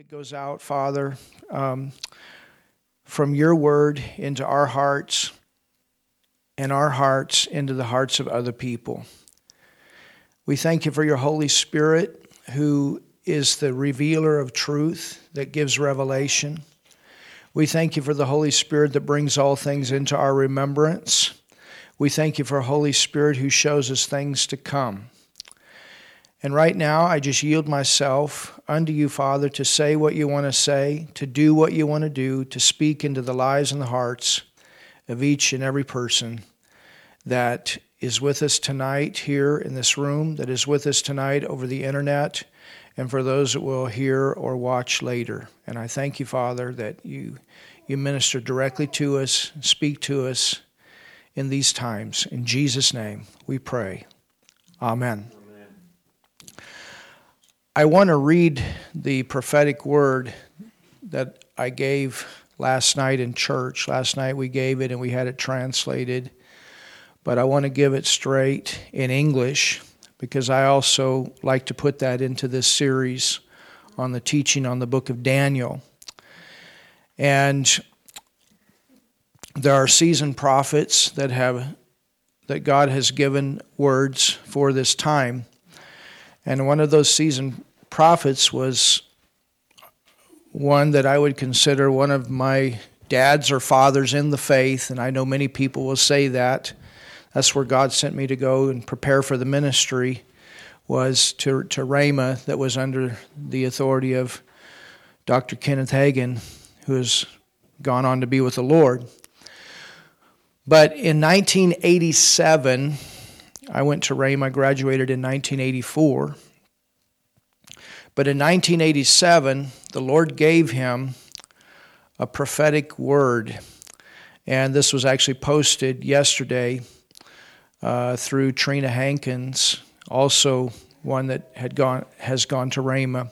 It goes out, Father, um, from your word into our hearts and our hearts into the hearts of other people. We thank you for your Holy Spirit, who is the revealer of truth that gives revelation. We thank you for the Holy Spirit that brings all things into our remembrance. We thank you for Holy Spirit who shows us things to come. And right now, I just yield myself unto you, Father, to say what you want to say, to do what you want to do, to speak into the lives and the hearts of each and every person that is with us tonight here in this room, that is with us tonight over the internet, and for those that will hear or watch later. And I thank you, Father, that you, you minister directly to us, speak to us in these times. In Jesus' name we pray. Amen. I want to read the prophetic word that I gave last night in church. Last night we gave it and we had it translated, but I want to give it straight in English because I also like to put that into this series on the teaching on the book of Daniel. And there are seasoned prophets that have that God has given words for this time. And one of those seasoned prophets was one that I would consider one of my dads or fathers in the faith, and I know many people will say that. That's where God sent me to go and prepare for the ministry, was to, to Rhema, that was under the authority of Dr. Kenneth Hagin, who has gone on to be with the Lord. But in 1987, I went to Rhema, graduated in 1984. But in 1987, the Lord gave him a prophetic word. And this was actually posted yesterday uh, through Trina Hankins, also one that had gone, has gone to Rhema,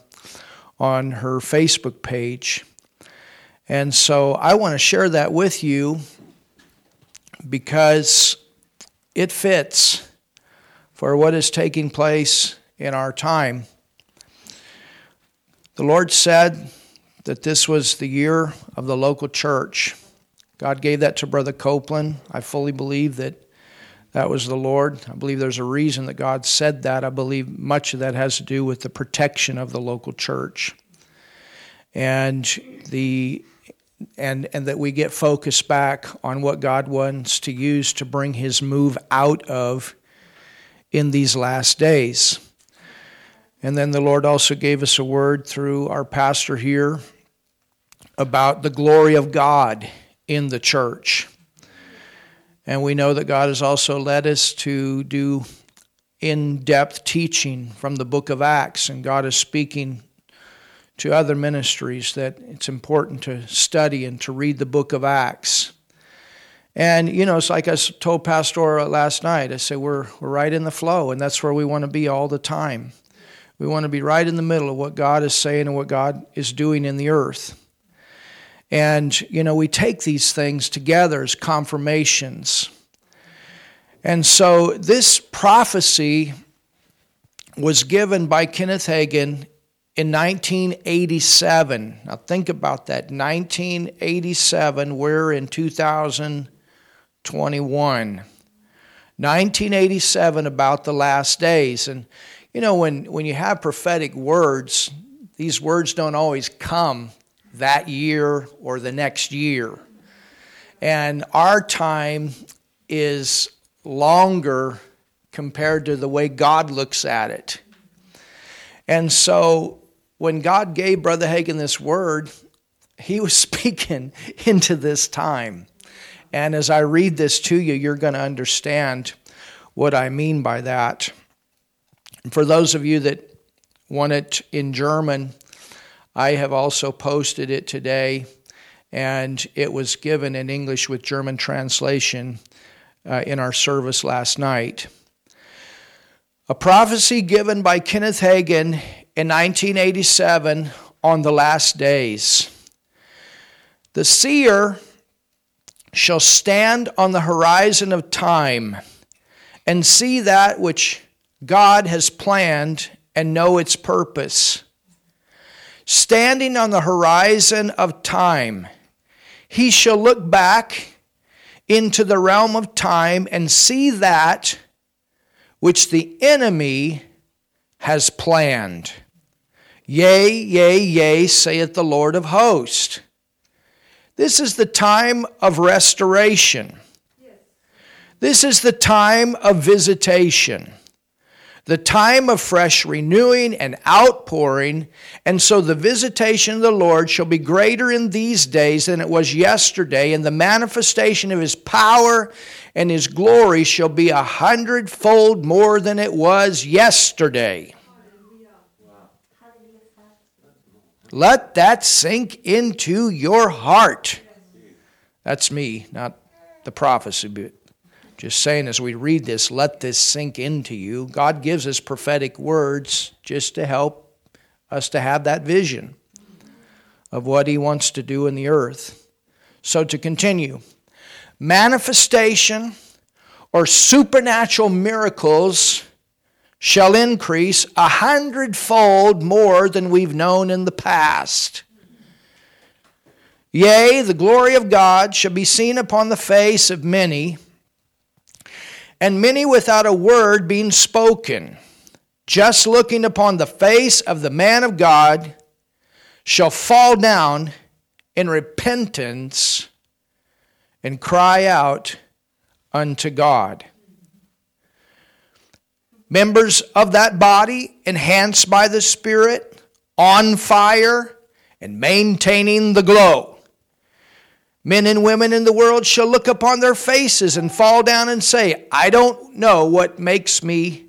on her Facebook page. And so I want to share that with you because it fits for what is taking place in our time. The Lord said that this was the year of the local church. God gave that to Brother Copeland. I fully believe that that was the Lord. I believe there's a reason that God said that. I believe much of that has to do with the protection of the local church. And the and and that we get focused back on what God wants to use to bring his move out of in these last days. And then the Lord also gave us a word through our pastor here about the glory of God in the church. And we know that God has also led us to do in depth teaching from the book of Acts, and God is speaking to other ministries that it's important to study and to read the book of Acts. And, you know, it's like I told Pastor last night, I said, we're, we're right in the flow, and that's where we want to be all the time. We want to be right in the middle of what God is saying and what God is doing in the earth. And, you know, we take these things together as confirmations. And so this prophecy was given by Kenneth Hagin in 1987. Now think about that 1987, we're in 2021. 1987 about the last days. And you know, when, when you have prophetic words, these words don't always come that year or the next year. And our time is longer compared to the way God looks at it. And so when God gave Brother Hagin this word, he was speaking into this time. And as I read this to you, you're going to understand what I mean by that. For those of you that want it in German, I have also posted it today, and it was given in English with German translation uh, in our service last night. A prophecy given by Kenneth Hagin in 1987 on the last days. The seer shall stand on the horizon of time and see that which God has planned and know its purpose. standing on the horizon of time. He shall look back into the realm of time and see that which the enemy has planned. Yea, yea, yea, saith the Lord of hosts. This is the time of restoration. This is the time of visitation, the time of fresh renewing and outpouring. And so the visitation of the Lord shall be greater in these days than it was yesterday, and the manifestation of his power and his glory shall be a hundredfold more than it was yesterday. Let that sink into your heart. That's me, not the prophecy, just saying as we read this, let this sink into you. God gives us prophetic words just to help us to have that vision of what He wants to do in the earth. So, to continue, manifestation or supernatural miracles shall increase a hundredfold more than we've known in the past. Yea, the glory of God shall be seen upon the face of many, and many without a word being spoken, just looking upon the face of the man of God, shall fall down in repentance and cry out unto God members of that body, enhanced by the Spirit, on fire, and maintaining the glow. Men and women in the world shall look upon their faces and fall down and say, I don't know what makes me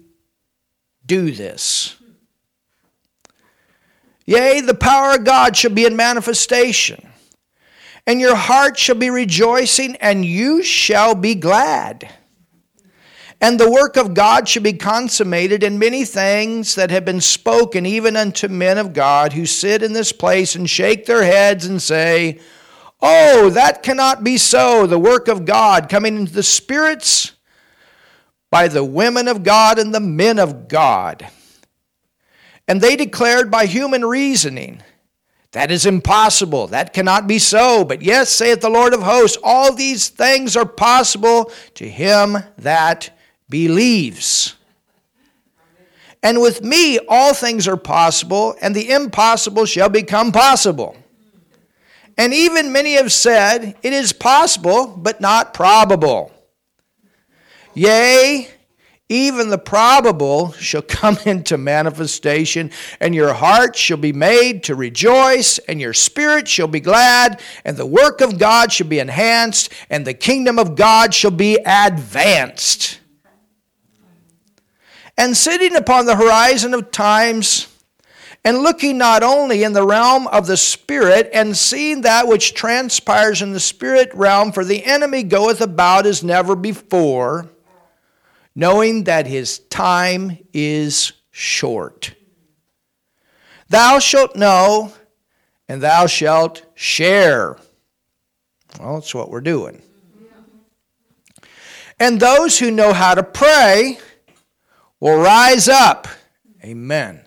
do this. Yea, the power of God shall be in manifestation, and your heart shall be rejoicing, and you shall be glad. And the work of God shall be consummated in many things that have been spoken, even unto men of God who sit in this place and shake their heads and say, Oh, that cannot be so. The work of God coming into the spirits by the women of God and the men of God. And they declared by human reasoning, that is impossible. That cannot be so. But yes, saith the Lord of hosts, all these things are possible to him that believes. And with me, all things are possible, and the impossible shall become possible. And even many have said, It is possible, but not probable. Yea, even the probable shall come into manifestation, and your heart shall be made to rejoice, and your spirit shall be glad, and the work of God shall be enhanced, and the kingdom of God shall be advanced and sitting upon the horizon of times, and looking not only in the realm of the Spirit, and seeing that which transpires in the Spirit realm, for the enemy goeth about as never before, knowing that his time is short. Thou shalt know, and thou shalt share. Well, that's what we're doing. And those who know how to pray, will rise up. Amen.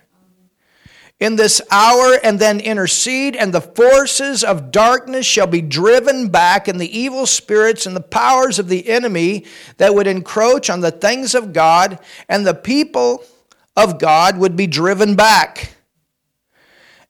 In this hour, and then intercede, and the forces of darkness shall be driven back, and the evil spirits and the powers of the enemy that would encroach on the things of God, and the people of God would be driven back.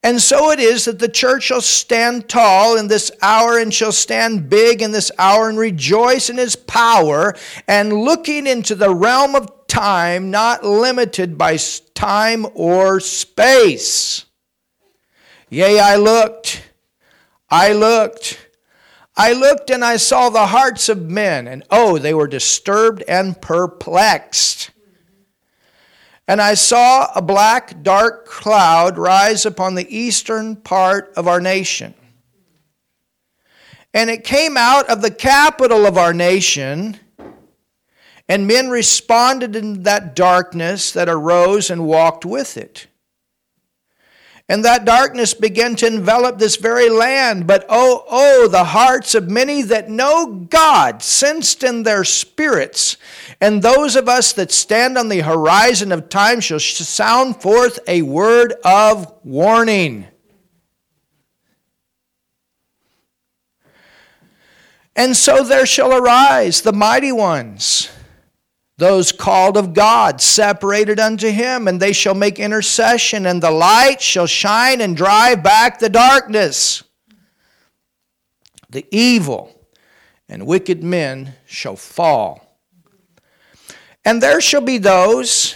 And so it is that the church shall stand tall in this hour and shall stand big in this hour and rejoice in his power and looking into the realm of time, not limited by time or space. Yea, I looked, I looked, I looked and I saw the hearts of men, and oh, they were disturbed and perplexed. And I saw a black, dark cloud rise upon the eastern part of our nation. And it came out of the capital of our nation and men responded in that darkness that arose and walked with it. And that darkness began to envelop this very land. But oh, oh, the hearts of many that know God sensed in their spirits. And those of us that stand on the horizon of time shall sound forth a word of warning. And so there shall arise the mighty ones those called of God, separated unto him, and they shall make intercession, and the light shall shine and drive back the darkness. The evil and wicked men shall fall. And there shall be those,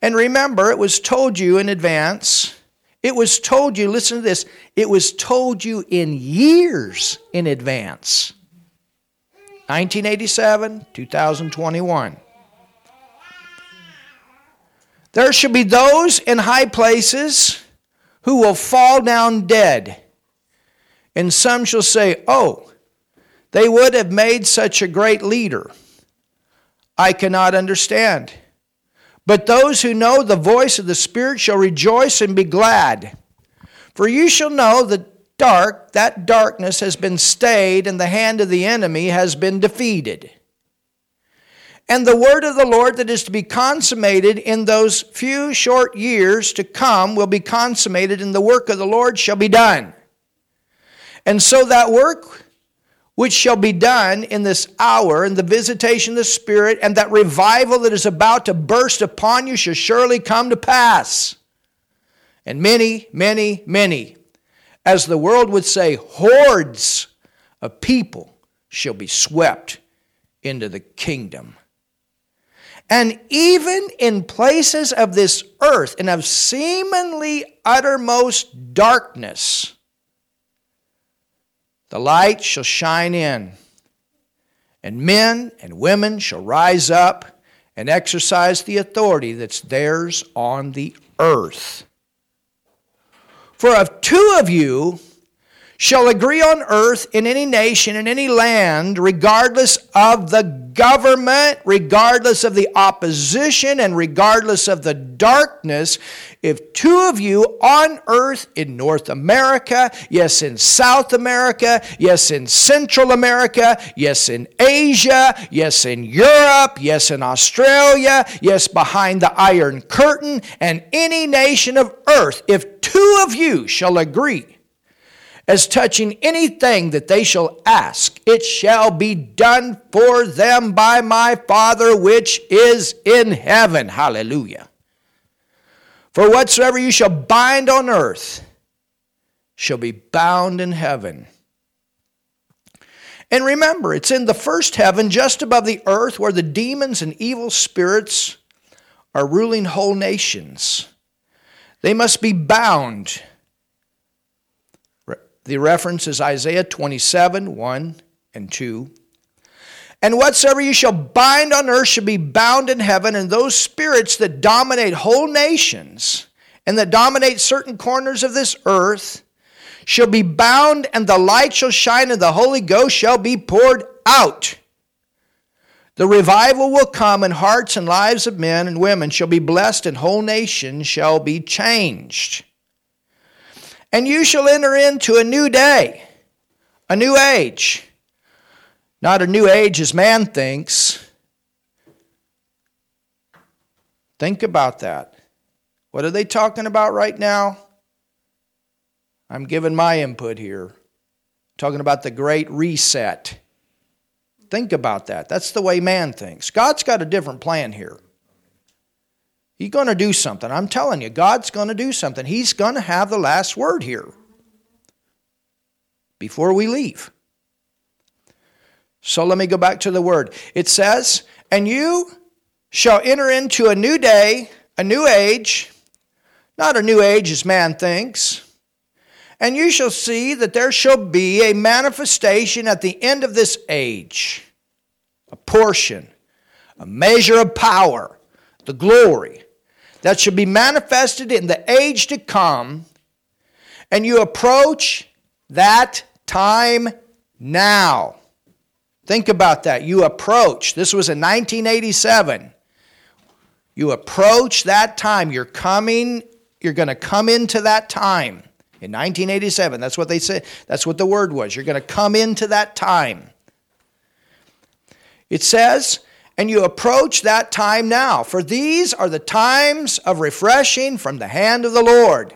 and remember, it was told you in advance. It was told you, listen to this, it was told you in years in advance 1987, 2021. There shall be those in high places who will fall down dead. And some shall say, Oh, they would have made such a great leader. I cannot understand. But those who know the voice of the Spirit shall rejoice and be glad. For you shall know that dark, that darkness has been stayed, and the hand of the enemy has been defeated. And the word of the Lord that is to be consummated in those few short years to come will be consummated, and the work of the Lord shall be done. And so that work which shall be done in this hour, and the visitation of the Spirit, and that revival that is about to burst upon you shall surely come to pass. And many, many, many as the world would say, hordes of people shall be swept into the kingdom. And even in places of this earth and of seemingly uttermost darkness, the light shall shine in, and men and women shall rise up and exercise the authority that's theirs on the earth. For of two of you shall agree on earth in any nation, in any land, regardless of the government, regardless of the opposition, and regardless of the darkness, if two of you on earth in North America, yes, in South America, yes, in Central America, yes, in Asia, yes, in Europe, yes, in Australia, yes, behind the Iron Curtain, and any nation of earth, if two of you shall agree, as touching anything that they shall ask, it shall be done for them by my Father which is in heaven. Hallelujah. For whatsoever you shall bind on earth shall be bound in heaven. And remember, it's in the first heaven, just above the earth, where the demons and evil spirits are ruling whole nations. They must be bound the reference is Isaiah 27 1 and 2. And whatsoever you shall bind on earth shall be bound in heaven, and those spirits that dominate whole nations and that dominate certain corners of this earth shall be bound, and the light shall shine, and the Holy Ghost shall be poured out. The revival will come, and hearts and lives of men and women shall be blessed, and whole nations shall be changed. And you shall enter into a new day, a new age. Not a new age as man thinks. Think about that. What are they talking about right now? I'm giving my input here. Talking about the great reset. Think about that. That's the way man thinks. God's got a different plan here. He's going to do something. I'm telling you, God's going to do something. He's going to have the last word here before we leave. So let me go back to the word. It says, And you shall enter into a new day, a new age, not a new age as man thinks. And you shall see that there shall be a manifestation at the end of this age, a portion, a measure of power, the glory that should be manifested in the age to come, and you approach that time now. Think about that. You approach. This was in 1987. You approach that time. You're coming, you're going to come into that time. In 1987, that's what they said. That's what the word was. You're going to come into that time. It says, and you approach that time now. For these are the times of refreshing from the hand of the Lord.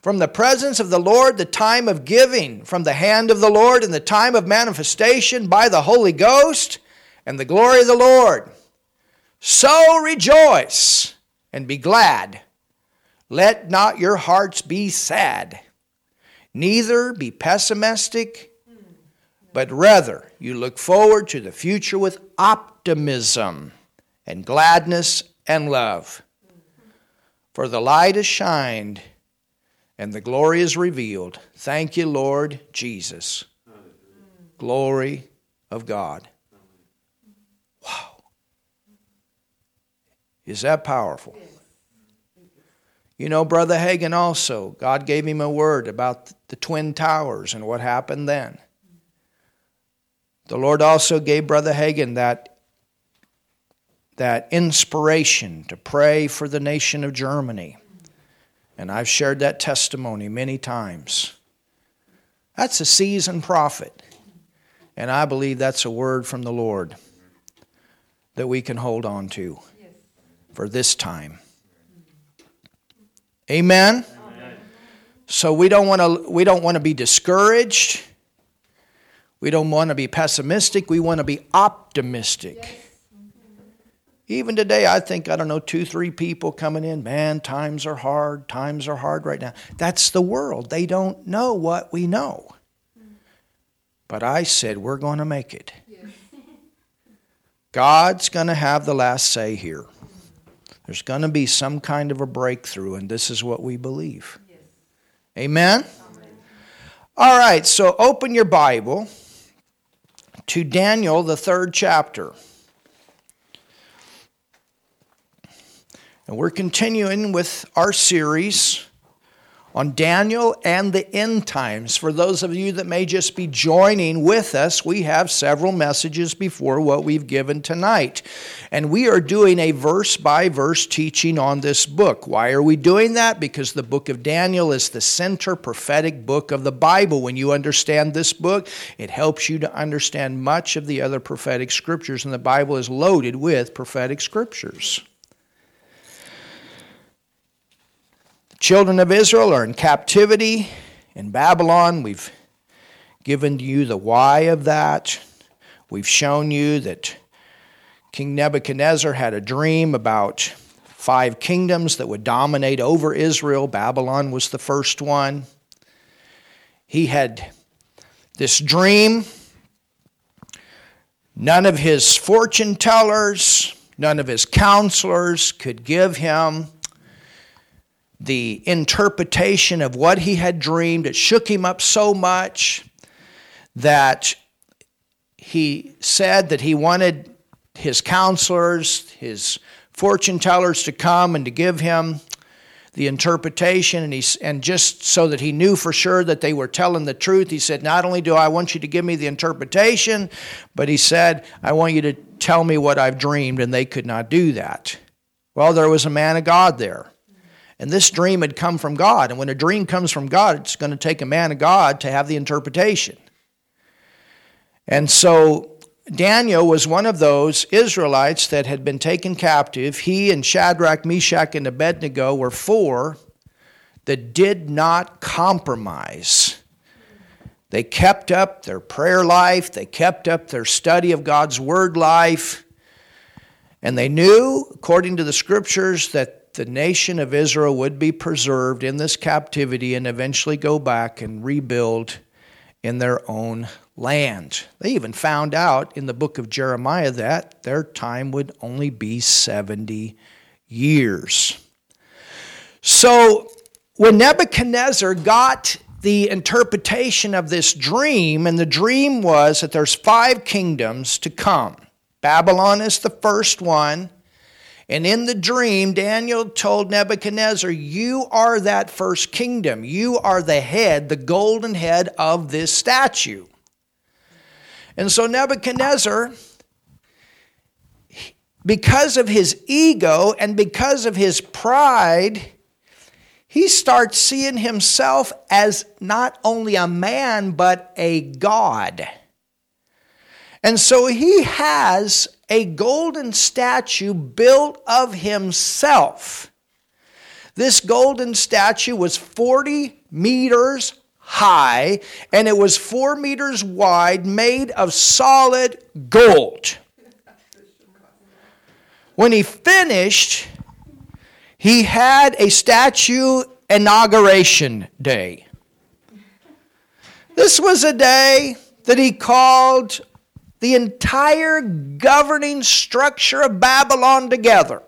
From the presence of the Lord, the time of giving, from the hand of the Lord, and the time of manifestation by the Holy Ghost, and the glory of the Lord. So rejoice and be glad. Let not your hearts be sad, neither be pessimistic, but rather you look forward to the future with optimism and gladness and love. For the light has shined and the glory is revealed. Thank you, Lord Jesus. Glory of God. Wow. Is that powerful? You know, Brother Hagin also, God gave him a word about the Twin Towers and what happened then. The Lord also gave Brother Hagin that, that inspiration to pray for the nation of Germany. And I've shared that testimony many times. That's a seasoned prophet. And I believe that's a word from the Lord that we can hold on to for this time. Amen. Amen. So we don't want to we don't want to be discouraged. We don't want to be pessimistic. We want to be optimistic. Yes. Even today, I think, I don't know, two, three people coming in, man, times are hard, times are hard right now. That's the world. They don't know what we know. But I said, we're going to make it. God's going to have the last say here. There's going to be some kind of a breakthrough, and this is what we believe. Amen? All right, so open your Bible to Daniel, the third chapter. And we're continuing with our series on Daniel and the end times. For those of you that may just be joining with us, we have several messages before what we've given tonight. And we are doing a verse by verse teaching on this book. Why are we doing that? Because the book of Daniel is the center prophetic book of the Bible. When you understand this book, it helps you to understand much of the other prophetic scriptures, and the Bible is loaded with prophetic scriptures. Children of Israel are in captivity in Babylon. We've given you the why of that. We've shown you that King Nebuchadnezzar had a dream about five kingdoms that would dominate over Israel. Babylon was the first one. He had this dream. None of his fortune tellers, none of his counselors could give him the interpretation of what he had dreamed. It shook him up so much that he said that he wanted his counselors, his fortune tellers to come and to give him the interpretation. And he and just so that he knew for sure that they were telling the truth he said not only do I want you to give me the interpretation but he said I want you to tell me what I've dreamed. And they could not do that. Well there was a man of God there and this dream had come from God. And when a dream comes from God, it's going to take a man of God to have the interpretation. And so Daniel was one of those Israelites that had been taken captive. He and Shadrach, Meshach, and Abednego were four that did not compromise. They kept up their prayer life, they kept up their study of God's word life, and they knew, according to the scriptures, that the nation of Israel would be preserved in this captivity and eventually go back and rebuild in their own land. They even found out in the book of Jeremiah that their time would only be 70 years. So when Nebuchadnezzar got the interpretation of this dream, and the dream was that there's five kingdoms to come. Babylon is the first one. And in the dream, Daniel told Nebuchadnezzar, You are that first kingdom. You are the head, the golden head of this statue. And so Nebuchadnezzar, because of his ego and because of his pride, he starts seeing himself as not only a man, but a God. And so he has a golden statue built of himself This golden statue was 40 meters high and it was four meters wide, made of solid gold. When he finished, he had a statue inauguration day. This was a day that he called the entire governing structure of Babylon together.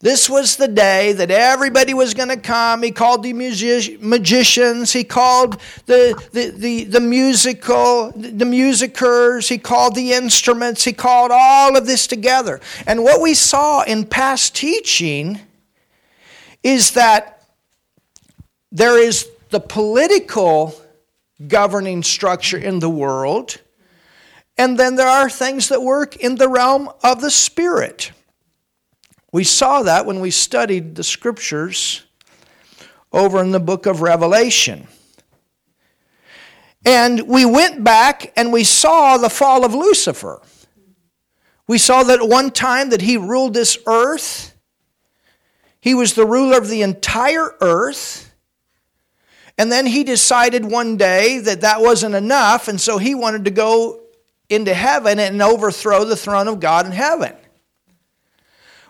This was the day that everybody was going to come. He called the music- magicians. He called the, the, the, the musical, the musicers. He called the instruments. He called all of this together. And what we saw in past teaching is that there is the political governing structure in the world, and then there are things that work in the realm of the spirit. We saw that when we studied the scriptures over in the book of Revelation. And we went back and we saw the fall of Lucifer. We saw that at one time that he ruled this earth. He was the ruler of the entire earth. And then he decided one day that that wasn't enough, and so he wanted to go into heaven and overthrow the throne of God in heaven.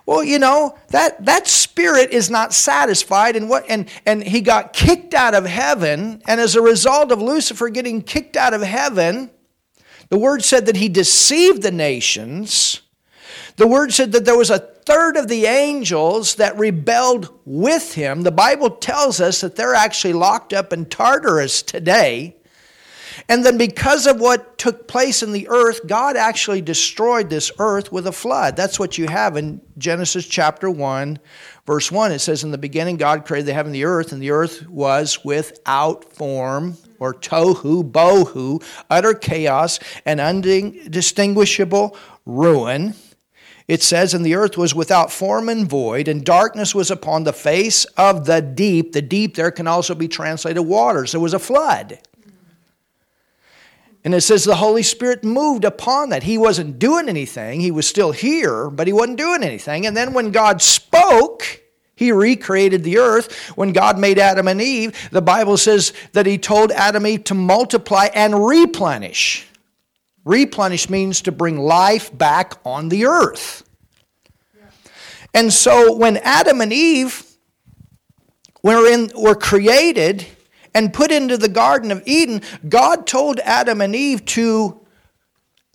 Well, you know, that, that spirit is not satisfied and what and, and he got kicked out of heaven, and as a result of Lucifer getting kicked out of heaven, the word said that he deceived the nations. The word said that there was a third of the angels that rebelled with him. The Bible tells us that they're actually locked up in Tartarus today. And then, because of what took place in the earth, God actually destroyed this earth with a flood. That's what you have in Genesis chapter 1, verse 1. It says, In the beginning, God created the heaven and the earth, and the earth was without form, or tohu, bohu, utter chaos, and undistinguishable ruin. It says, And the earth was without form and void, and darkness was upon the face of the deep. The deep there can also be translated waters. There was a flood. And it says the Holy Spirit moved upon that. He wasn't doing anything. He was still here, but he wasn't doing anything. And then when God spoke, he recreated the earth. When God made Adam and Eve, the Bible says that he told Adam and Eve to multiply and replenish. Replenish means to bring life back on the earth. And so when Adam and Eve were, in, were created, and put into the Garden of Eden, God told Adam and Eve to,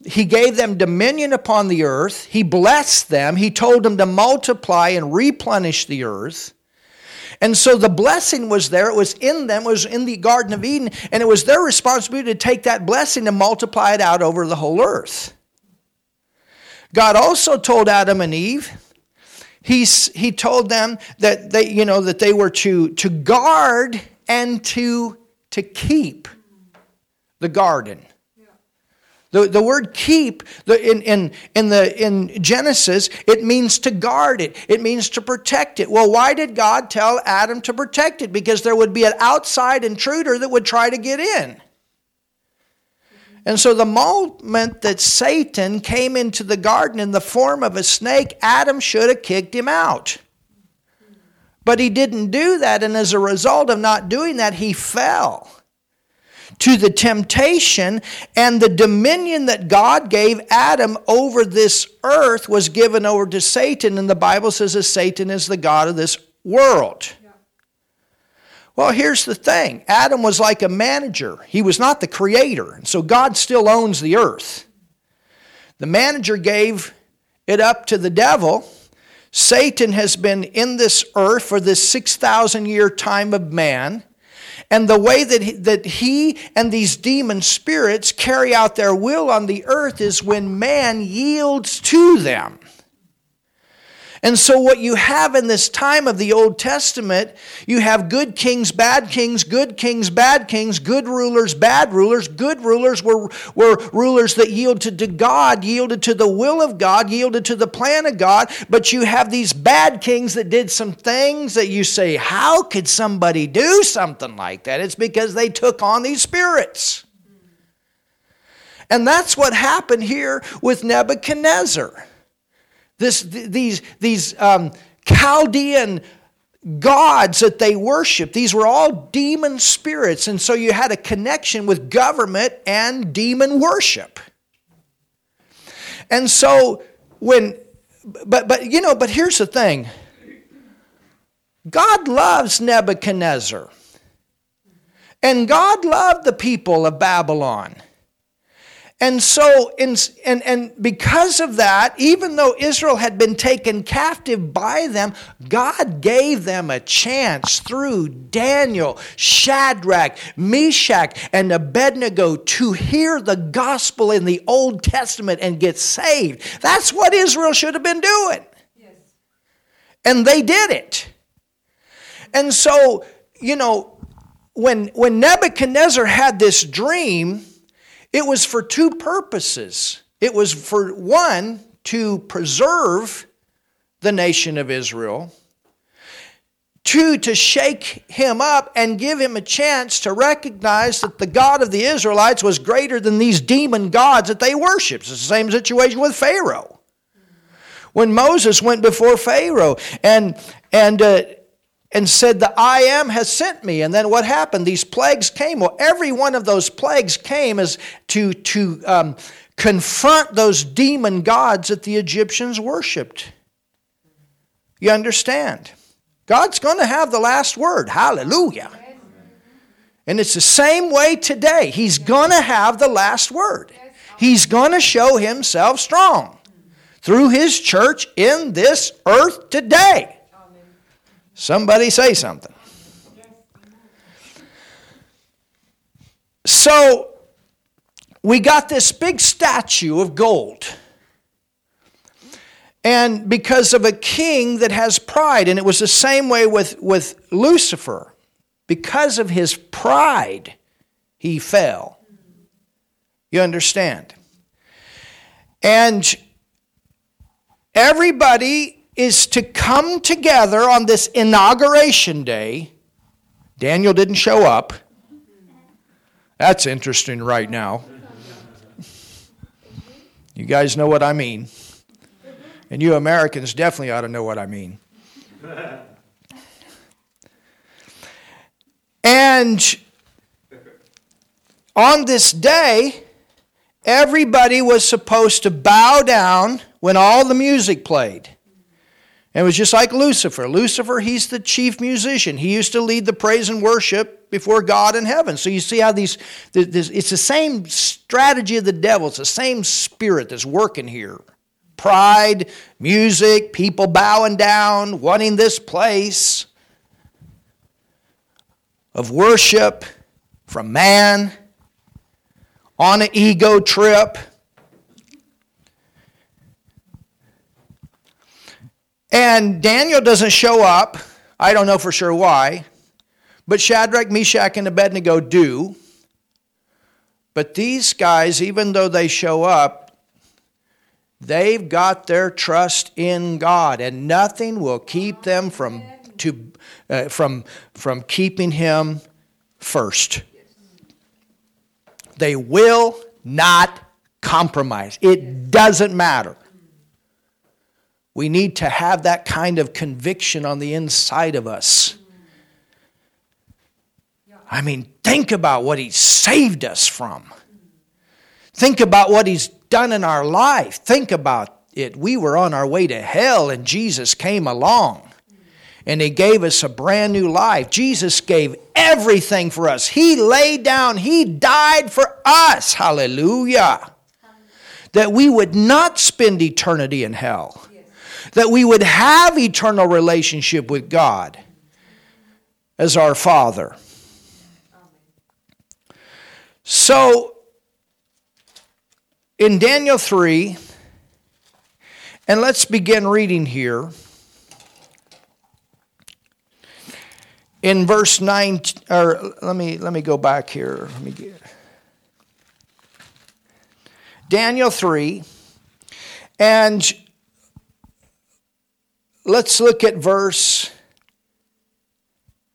He gave them dominion upon the earth. He blessed them. He told them to multiply and replenish the earth. And so the blessing was there. It was in them. It was in the Garden of Eden. And it was their responsibility to take that blessing and multiply it out over the whole earth. God also told Adam and Eve, He's, he told them that they, you know, that they were to, to guard and to, to keep the garden. The, the word keep the, in, in, in, the, in Genesis, it means to guard it. It means to protect it. Well, why did God tell Adam to protect it? Because there would be an outside intruder that would try to get in. And so, the moment that Satan came into the garden in the form of a snake, Adam should have kicked him out. But he didn't do that, and as a result of not doing that, he fell to the temptation and the dominion that God gave Adam over this earth was given over to Satan, and the Bible says that Satan is the God of this world. Well, here's the thing Adam was like a manager, he was not the creator, and so God still owns the earth. The manager gave it up to the devil Satan has been in this earth for this 6,000 year time of man. And the way that he, that he and these demon spirits carry out their will on the earth is when man yields to them. And so, what you have in this time of the Old Testament, you have good kings, bad kings, good kings, bad kings, good rulers, bad rulers. Good rulers were, were rulers that yielded to God, yielded to the will of God, yielded to the plan of God. But you have these bad kings that did some things that you say, How could somebody do something like that? It's because they took on these spirits. And that's what happened here with Nebuchadnezzar. This, these these um, Chaldean gods that they worshiped. These were all demon spirits, and so you had a connection with government and demon worship. And so when but but you know, but here's the thing. God loves Nebuchadnezzar. And God loved the people of Babylon. And so, in, and, and because of that, even though Israel had been taken captive by them, God gave them a chance through Daniel, Shadrach, Meshach, and Abednego to hear the gospel in the Old Testament and get saved. That's what Israel should have been doing. Yes. And they did it. And so, you know, when, when Nebuchadnezzar had this dream, it was for two purposes. It was for one, to preserve the nation of Israel, two, to shake him up and give him a chance to recognize that the God of the Israelites was greater than these demon gods that they worshiped. It's the same situation with Pharaoh. When Moses went before Pharaoh and, and uh, and said, The I am has sent me. And then what happened? These plagues came. Well, every one of those plagues came as to, to um, confront those demon gods that the Egyptians worshiped. You understand? God's going to have the last word. Hallelujah. And it's the same way today. He's going to have the last word. He's going to show himself strong through his church in this earth today. Somebody say something. So we got this big statue of gold. And because of a king that has pride, and it was the same way with, with Lucifer. Because of his pride, he fell. You understand? And everybody is to come together on this inauguration day. Daniel didn't show up. That's interesting right now. You guys know what I mean. And you Americans definitely ought to know what I mean. And on this day, everybody was supposed to bow down when all the music played. And it was just like Lucifer. Lucifer, he's the chief musician. He used to lead the praise and worship before God in heaven. So you see how these, this, it's the same strategy of the devil, it's the same spirit that's working here. Pride, music, people bowing down, wanting this place of worship from man on an ego trip. And Daniel doesn't show up. I don't know for sure why. But Shadrach, Meshach, and Abednego do. But these guys, even though they show up, they've got their trust in God, and nothing will keep them from, to, uh, from, from keeping Him first. They will not compromise. It doesn't matter. We need to have that kind of conviction on the inside of us. I mean, think about what He saved us from. Think about what He's done in our life. Think about it. We were on our way to hell, and Jesus came along and He gave us a brand new life. Jesus gave everything for us. He laid down, He died for us. Hallelujah. That we would not spend eternity in hell that we would have eternal relationship with God as our Father. So, in Daniel 3, and let's begin reading here. In verse 9, or let me, let me go back here. Let me get Daniel 3, and Let's look at verse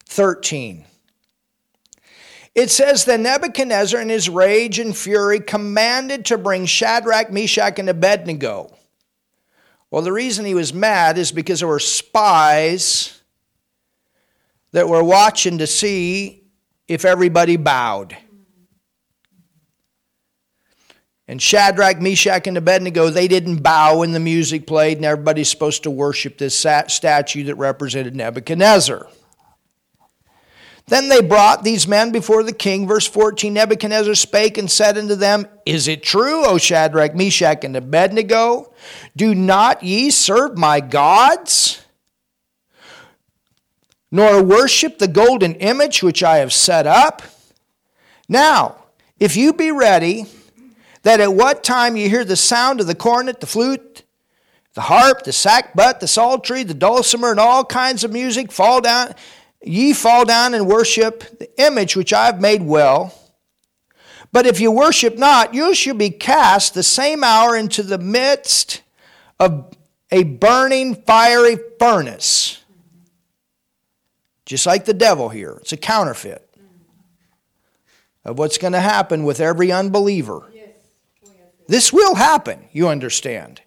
13. It says, Then Nebuchadnezzar, in his rage and fury, commanded to bring Shadrach, Meshach, and Abednego. Well, the reason he was mad is because there were spies that were watching to see if everybody bowed. And Shadrach, Meshach, and Abednego, they didn't bow when the music played, and everybody's supposed to worship this statue that represented Nebuchadnezzar. Then they brought these men before the king. Verse 14 Nebuchadnezzar spake and said unto them, Is it true, O Shadrach, Meshach, and Abednego? Do not ye serve my gods? Nor worship the golden image which I have set up? Now, if you be ready, that at what time you hear the sound of the cornet, the flute, the harp, the sackbut, the psaltery, the dulcimer, and all kinds of music fall down Ye fall down and worship the image which I have made well. But if you worship not, you shall be cast the same hour into the midst of a burning fiery furnace. Just like the devil here. It's a counterfeit of what's going to happen with every unbeliever. This will happen, you understand,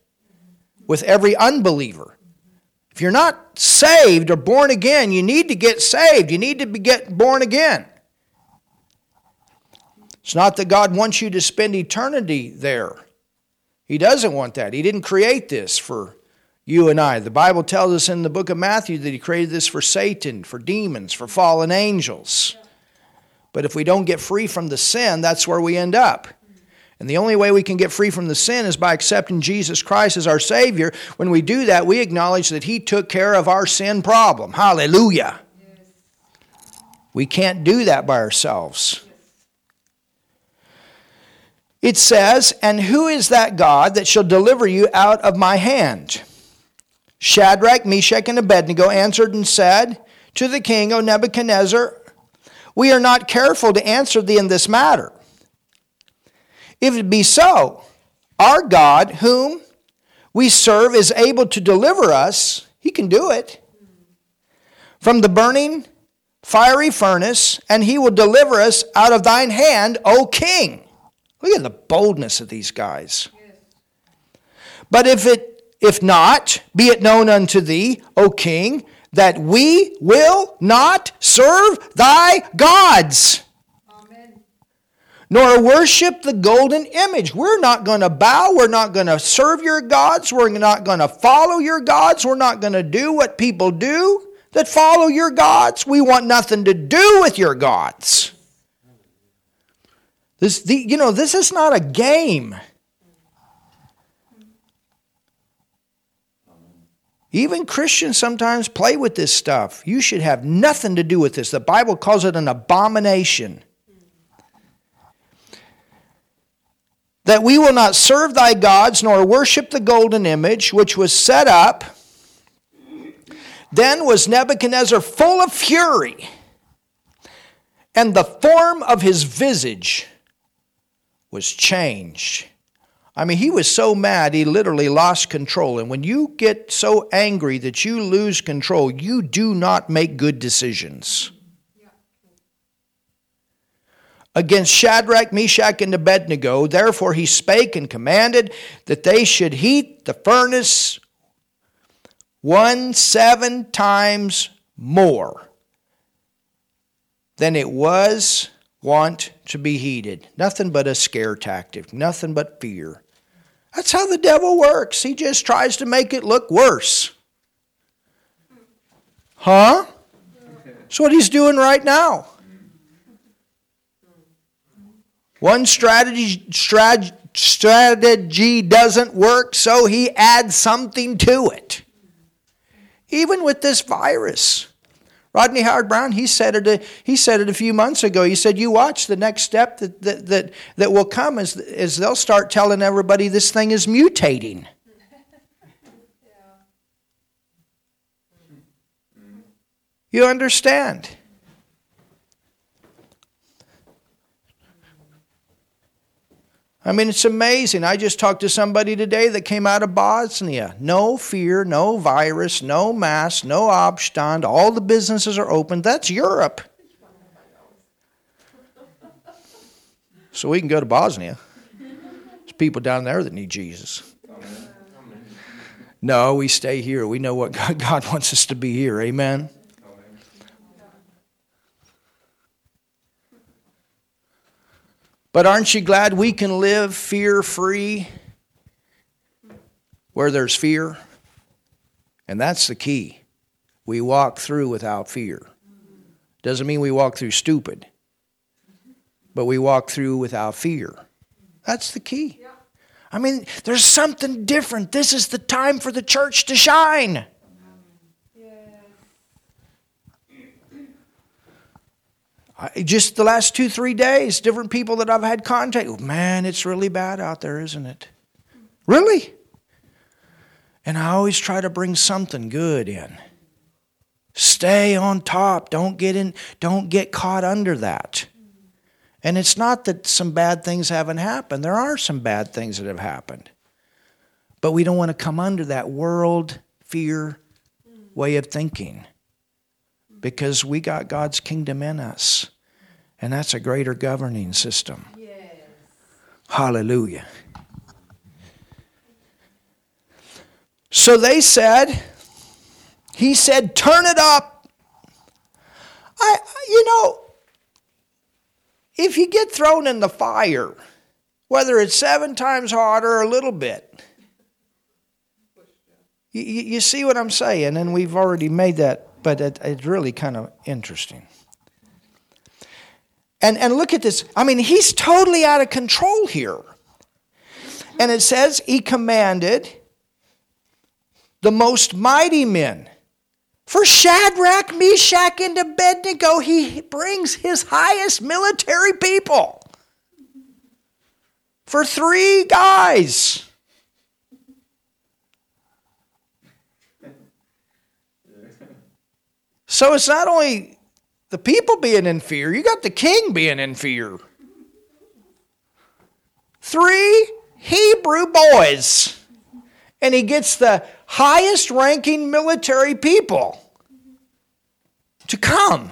with every unbeliever. If you're not saved or born again, you need to get saved. You need to be get born again. It's not that God wants you to spend eternity there. He doesn't want that. He didn't create this for you and I. The Bible tells us in the book of Matthew that He created this for Satan, for demons, for fallen angels. But if we don't get free from the sin, that's where we end up. And the only way we can get free from the sin is by accepting Jesus Christ as our Savior. When we do that, we acknowledge that He took care of our sin problem. Hallelujah. We can't do that by ourselves. It says, And who is that God that shall deliver you out of my hand? Shadrach, Meshach, and Abednego answered and said to the king, O Nebuchadnezzar, We are not careful to answer thee in this matter. If it be so, our God, whom we serve, is able to deliver us, he can do it, from the burning fiery furnace, and he will deliver us out of thine hand, O king. Look at the boldness of these guys. But if it if not, be it known unto thee, O king, that we will not serve thy gods nor worship the golden image. We're not going to bow. We're not going to serve your gods. We're not going to follow your gods. We're not going to do what people do that follow your gods. We want nothing to do with your gods. This, the, you know, this is not a game. Even Christians sometimes play with this stuff. You should have nothing to do with this. The Bible calls it an abomination. That we will not serve thy gods nor worship the golden image which was set up. Then was Nebuchadnezzar full of fury, and the form of his visage was changed. I mean, he was so mad, he literally lost control. And when you get so angry that you lose control, you do not make good decisions against Shadrach, Meshach, and Abednego. Therefore he spake and commanded that they should heat the furnace one seven times more than it was wont to be heated. Nothing but a scare tactic, nothing but fear. That's how the devil works. He just tries to make it look worse. Huh? That's what he's doing right now. One strategy, strat, strategy doesn't work, so he adds something to it. Even with this virus. Rodney Howard Browne, he said it a, he said it a few months ago. He said, You watch the next step that, that, that, that will come is, is they'll start telling everybody this thing is mutating. You understand? I mean, it's amazing. I just talked to somebody today that came out of Bosnia. No fear, no virus, no mask, no Abstand. All the businesses are open. That's Europe. So we can go to Bosnia. There's people down there that need Jesus. No, we stay here. We know what God wants us to be here. Amen. But aren't you glad we can live fear free where there's fear? And that's the key. We walk through without fear. Doesn't mean we walk through stupid, but we walk through without fear. That's the key. I mean, there's something different. This is the time for the church to shine. Just the last two, three days, different people that I've had contact with, man, it's really bad out there, isn't it? Really? And I always try to bring something good in. Stay on top. Don't get in, don't get caught under that. And it's not that some bad things haven't happened. There are some bad things that have happened. But we don't want to come under that world fear way of thinking because we got God's kingdom in us. And that's a greater governing system. Yes. Hallelujah. So they said, he said, turn it up. I, you know, if you get thrown in the fire, whether it's seven times harder or a little bit, you, you see what I'm saying? And we've already made that but it, it's really kind of interesting. And, and look at this. I mean, he's totally out of control here. And it says he commanded the most mighty men. For Shadrach, Meshach, and Abednego, he brings his highest military people. For three guys. So it's not only the people being in fear, you got the king being in fear. Three Hebrew boys. And he gets the highest ranking military people to come.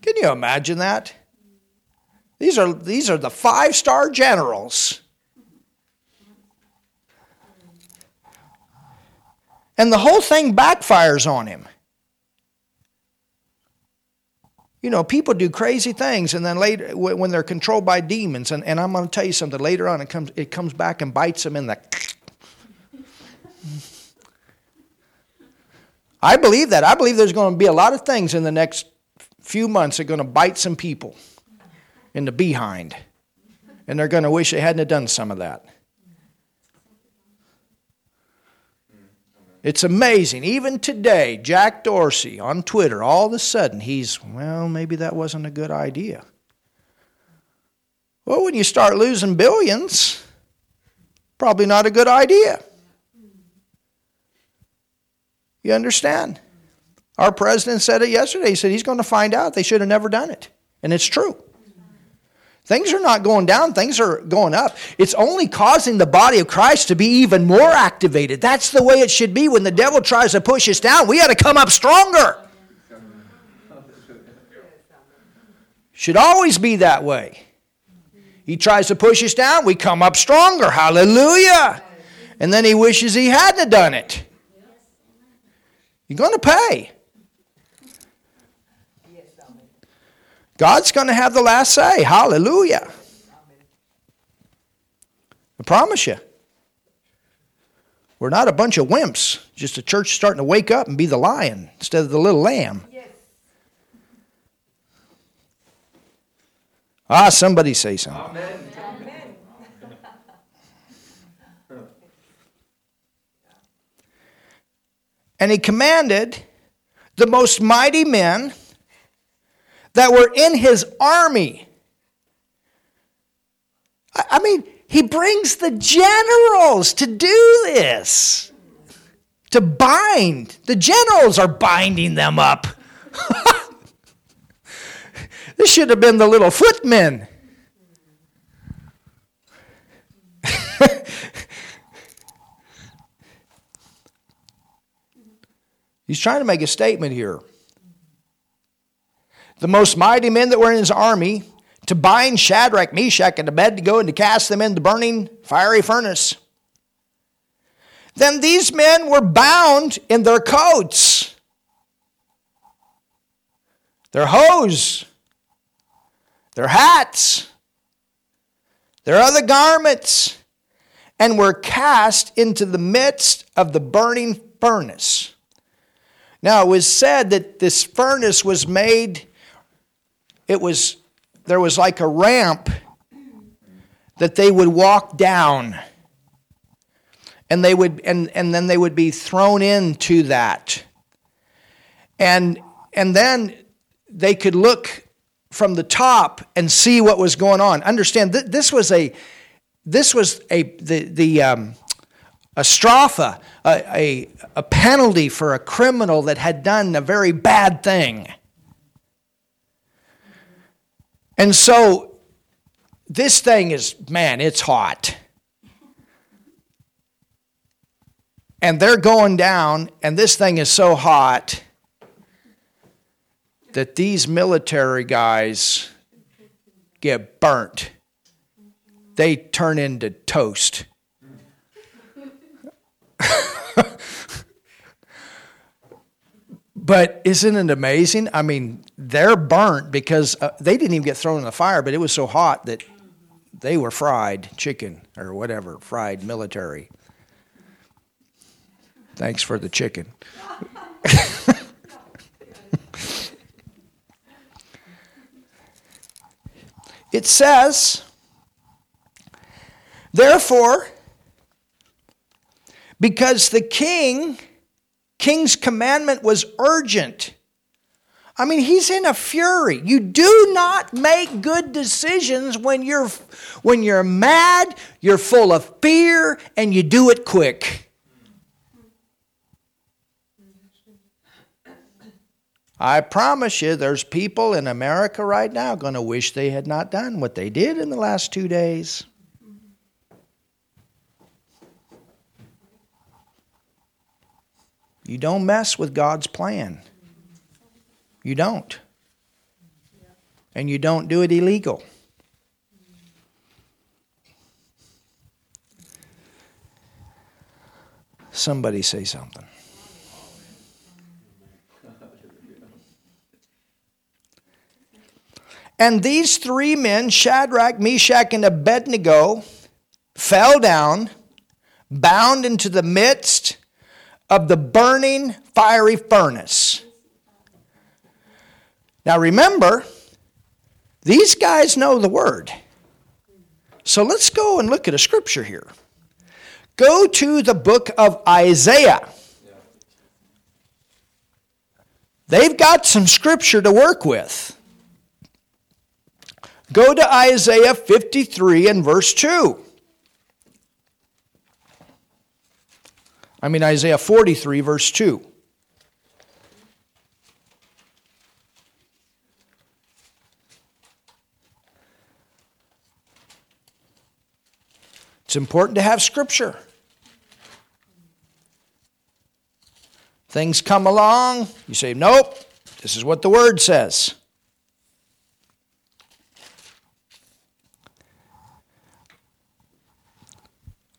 Can you imagine that? These are, these are the five star generals. And the whole thing backfires on him. You know, people do crazy things, and then later, when they're controlled by demons, and, and I'm going to tell you something, later on it comes, it comes back and bites them in the. I believe that. I believe there's going to be a lot of things in the next few months that are going to bite some people in the behind, and they're going to wish they hadn't done some of that. It's amazing. Even today, Jack Dorsey on Twitter, all of a sudden, he's, well, maybe that wasn't a good idea. Well, when you start losing billions, probably not a good idea. You understand? Our president said it yesterday. He said he's going to find out they should have never done it. And it's true. Things are not going down, things are going up. It's only causing the body of Christ to be even more activated. That's the way it should be when the devil tries to push us down. We got to come up stronger. Should always be that way. He tries to push us down, we come up stronger. Hallelujah. And then he wishes he hadn't done it. You're going to pay. God's going to have the last say. Hallelujah. I promise you. We're not a bunch of wimps, just a church starting to wake up and be the lion instead of the little lamb. Yes. Ah, somebody say something. Amen. and he commanded the most mighty men that were in his army. I mean, he brings the generals to do this, to bind. The generals are binding them up. this should have been the little footmen. He's trying to make a statement here the most mighty men that were in his army to bind Shadrach, Meshach, and Abednego and to cast them in the burning fiery furnace. then these men were bound in their coats, their hose, their hats, their other garments, and were cast into the midst of the burning furnace. Now it was said that this furnace was made, it was, there was like a ramp that they would walk down. And they would and, and then they would be thrown into that. And and then they could look from the top and see what was going on. Understand th- this was a this was a the the um, a stropha, a, a, a penalty for a criminal that had done a very bad thing. And so this thing is, man, it's hot. And they're going down, and this thing is so hot that these military guys get burnt. They turn into toast. but isn't it amazing? I mean, they're burnt because uh, they didn't even get thrown in the fire, but it was so hot that they were fried chicken or whatever, fried military. Thanks for the chicken. it says, therefore, because the king, king's commandment was urgent. I mean, he's in a fury. You do not make good decisions when you're when you're mad, you're full of fear, and you do it quick. I promise you, there's people in America right now going to wish they had not done what they did in the last two days. You don't mess with God's plan. You don't. And you don't do it illegal. Somebody say something. And these three men, Shadrach, Meshach, and Abednego, fell down, bound into the midst of the burning fiery furnace. Now remember, these guys know the word. So let's go and look at a scripture here. Go to the book of Isaiah. They've got some scripture to work with. Go to Isaiah 53 and verse 2. I mean, Isaiah 43, verse 2. It's important to have scripture. Things come along, you say, nope, this is what the word says.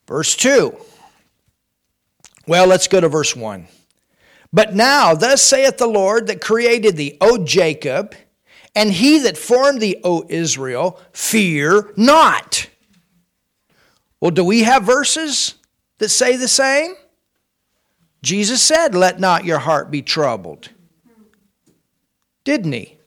Verse 2. Well, let's go to verse 1. But now, thus saith the Lord that created thee, O Jacob, and he that formed thee, O Israel, fear not. Well, do we have verses that say the same? Jesus said, Let not your heart be troubled. Didn't he?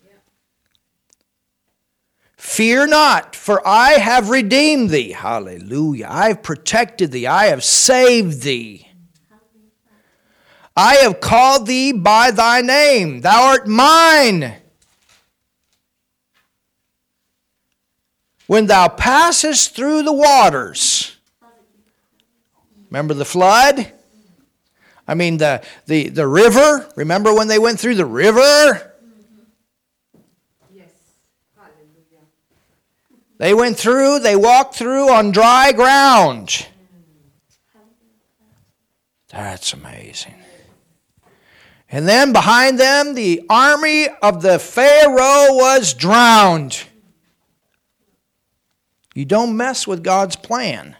Fear not, for I have redeemed thee. Hallelujah. I have protected thee. I have saved thee. I have called thee by thy name. Thou art mine. When thou passest through the waters, remember the flood? I mean, the, the, the river. Remember when they went through the river? Yes. Hallelujah. They went through, they walked through on dry ground. That's amazing. And then behind them, the army of the Pharaoh was drowned. You don't mess with God's plan.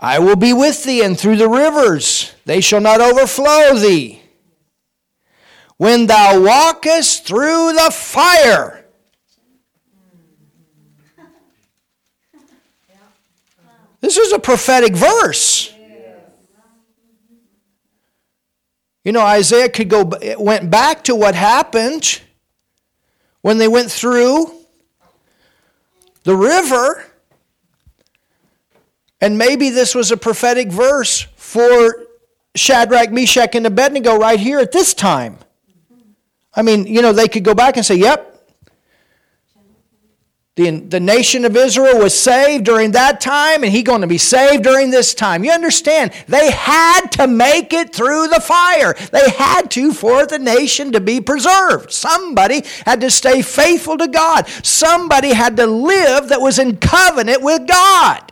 I will be with thee, and through the rivers they shall not overflow thee. When thou walkest through the fire, this is a prophetic verse. You know, Isaiah could go went back to what happened when they went through the river and maybe this was a prophetic verse for Shadrach, Meshach, and Abednego right here at this time. I mean, you know, they could go back and say, yep, the, the nation of Israel was saved during that time, and he's going to be saved during this time. You understand? They had to make it through the fire. They had to for the nation to be preserved. Somebody had to stay faithful to God. Somebody had to live that was in covenant with God.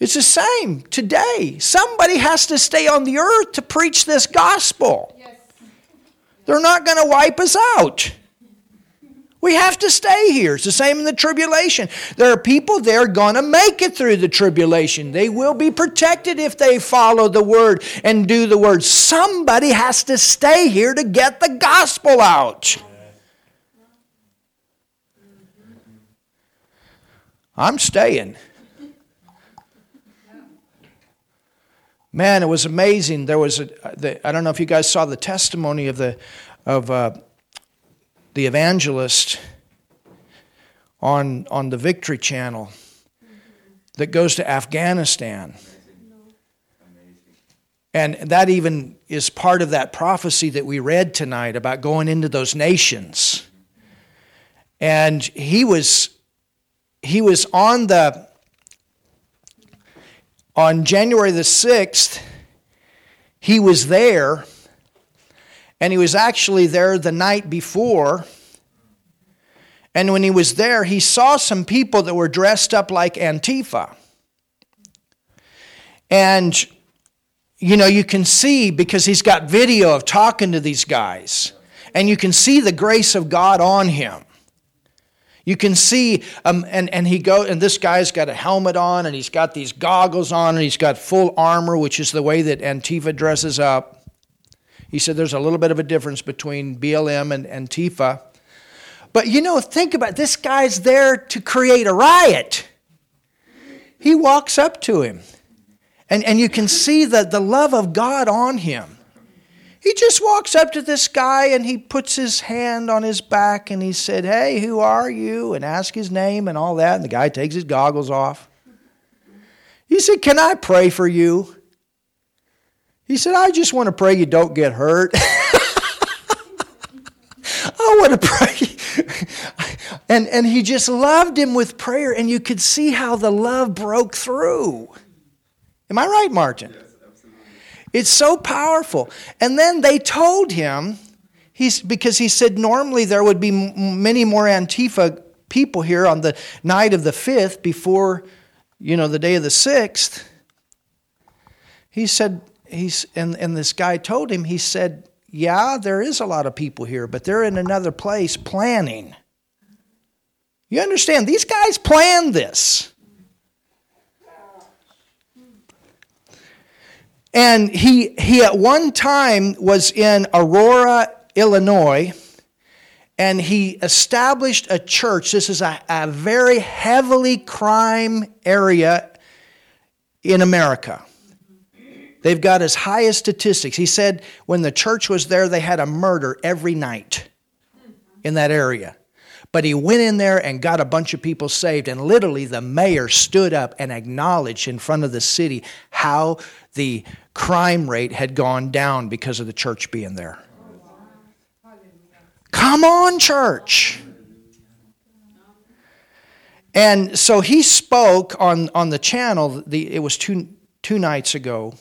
It's the same today. Somebody has to stay on the earth to preach this gospel. Yes. They're not going to wipe us out. We have to stay here. It's the same in the tribulation. There are people there going to make it through the tribulation. They will be protected if they follow the word and do the word. Somebody has to stay here to get the gospel out. I'm staying. Man, it was amazing. There was a, the, I don't know if you guys saw the testimony of the of uh, the evangelist on on the Victory Channel that goes to Afghanistan. And that even is part of that prophecy that we read tonight about going into those nations. And he was he was on the on January the 6th, he was there, and he was actually there the night before. And when he was there, he saw some people that were dressed up like Antifa. And, you know, you can see because he's got video of talking to these guys, and you can see the grace of God on him. You can see, um, and, and he go, and this guy's got a helmet on, and he's got these goggles on, and he's got full armor, which is the way that Antifa dresses up. He said there's a little bit of a difference between BLM and Antifa. But you know, think about it. this guy's there to create a riot. He walks up to him, and, and you can see the, the love of God on him. He just walks up to this guy and he puts his hand on his back and he said, Hey, who are you? And ask his name and all that. And the guy takes his goggles off. He said, Can I pray for you? He said, I just want to pray you don't get hurt. I want to pray. and, and he just loved him with prayer, and you could see how the love broke through. Am I right, Martin? It's so powerful. And then they told him, he's, because he said normally there would be many more Antifa people here on the night of the 5th before, you know, the day of the 6th. He said, he's, and, and this guy told him, he said, yeah, there is a lot of people here, but they're in another place planning. You understand? These guys planned this. And he, he at one time was in Aurora, Illinois, and he established a church. This is a, a very heavily crime area in America. They've got as high as statistics. He said when the church was there, they had a murder every night in that area. But he went in there and got a bunch of people saved. And literally, the mayor stood up and acknowledged in front of the city how the crime rate had gone down because of the church being there. Come on, church. And so he spoke on, on the channel, the, it was two, two nights ago,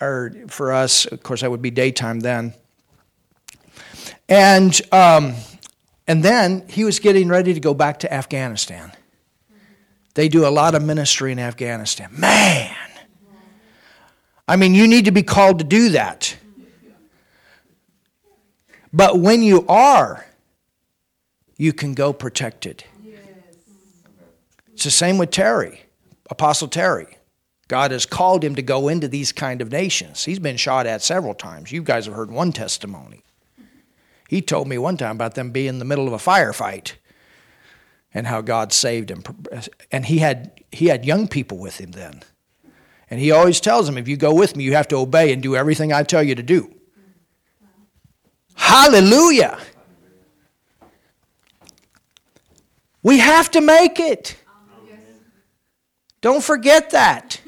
or for us, of course, that would be daytime then. And, um, and then he was getting ready to go back to Afghanistan. They do a lot of ministry in Afghanistan. Man, I mean, you need to be called to do that. But when you are, you can go protected. It's the same with Terry, Apostle Terry. God has called him to go into these kind of nations. He's been shot at several times. You guys have heard one testimony. He told me one time about them being in the middle of a firefight and how God saved him. And he had he had young people with him then. And he always tells them, if you go with me, you have to obey and do everything I tell you to do. Hallelujah. We have to make it. Don't forget that.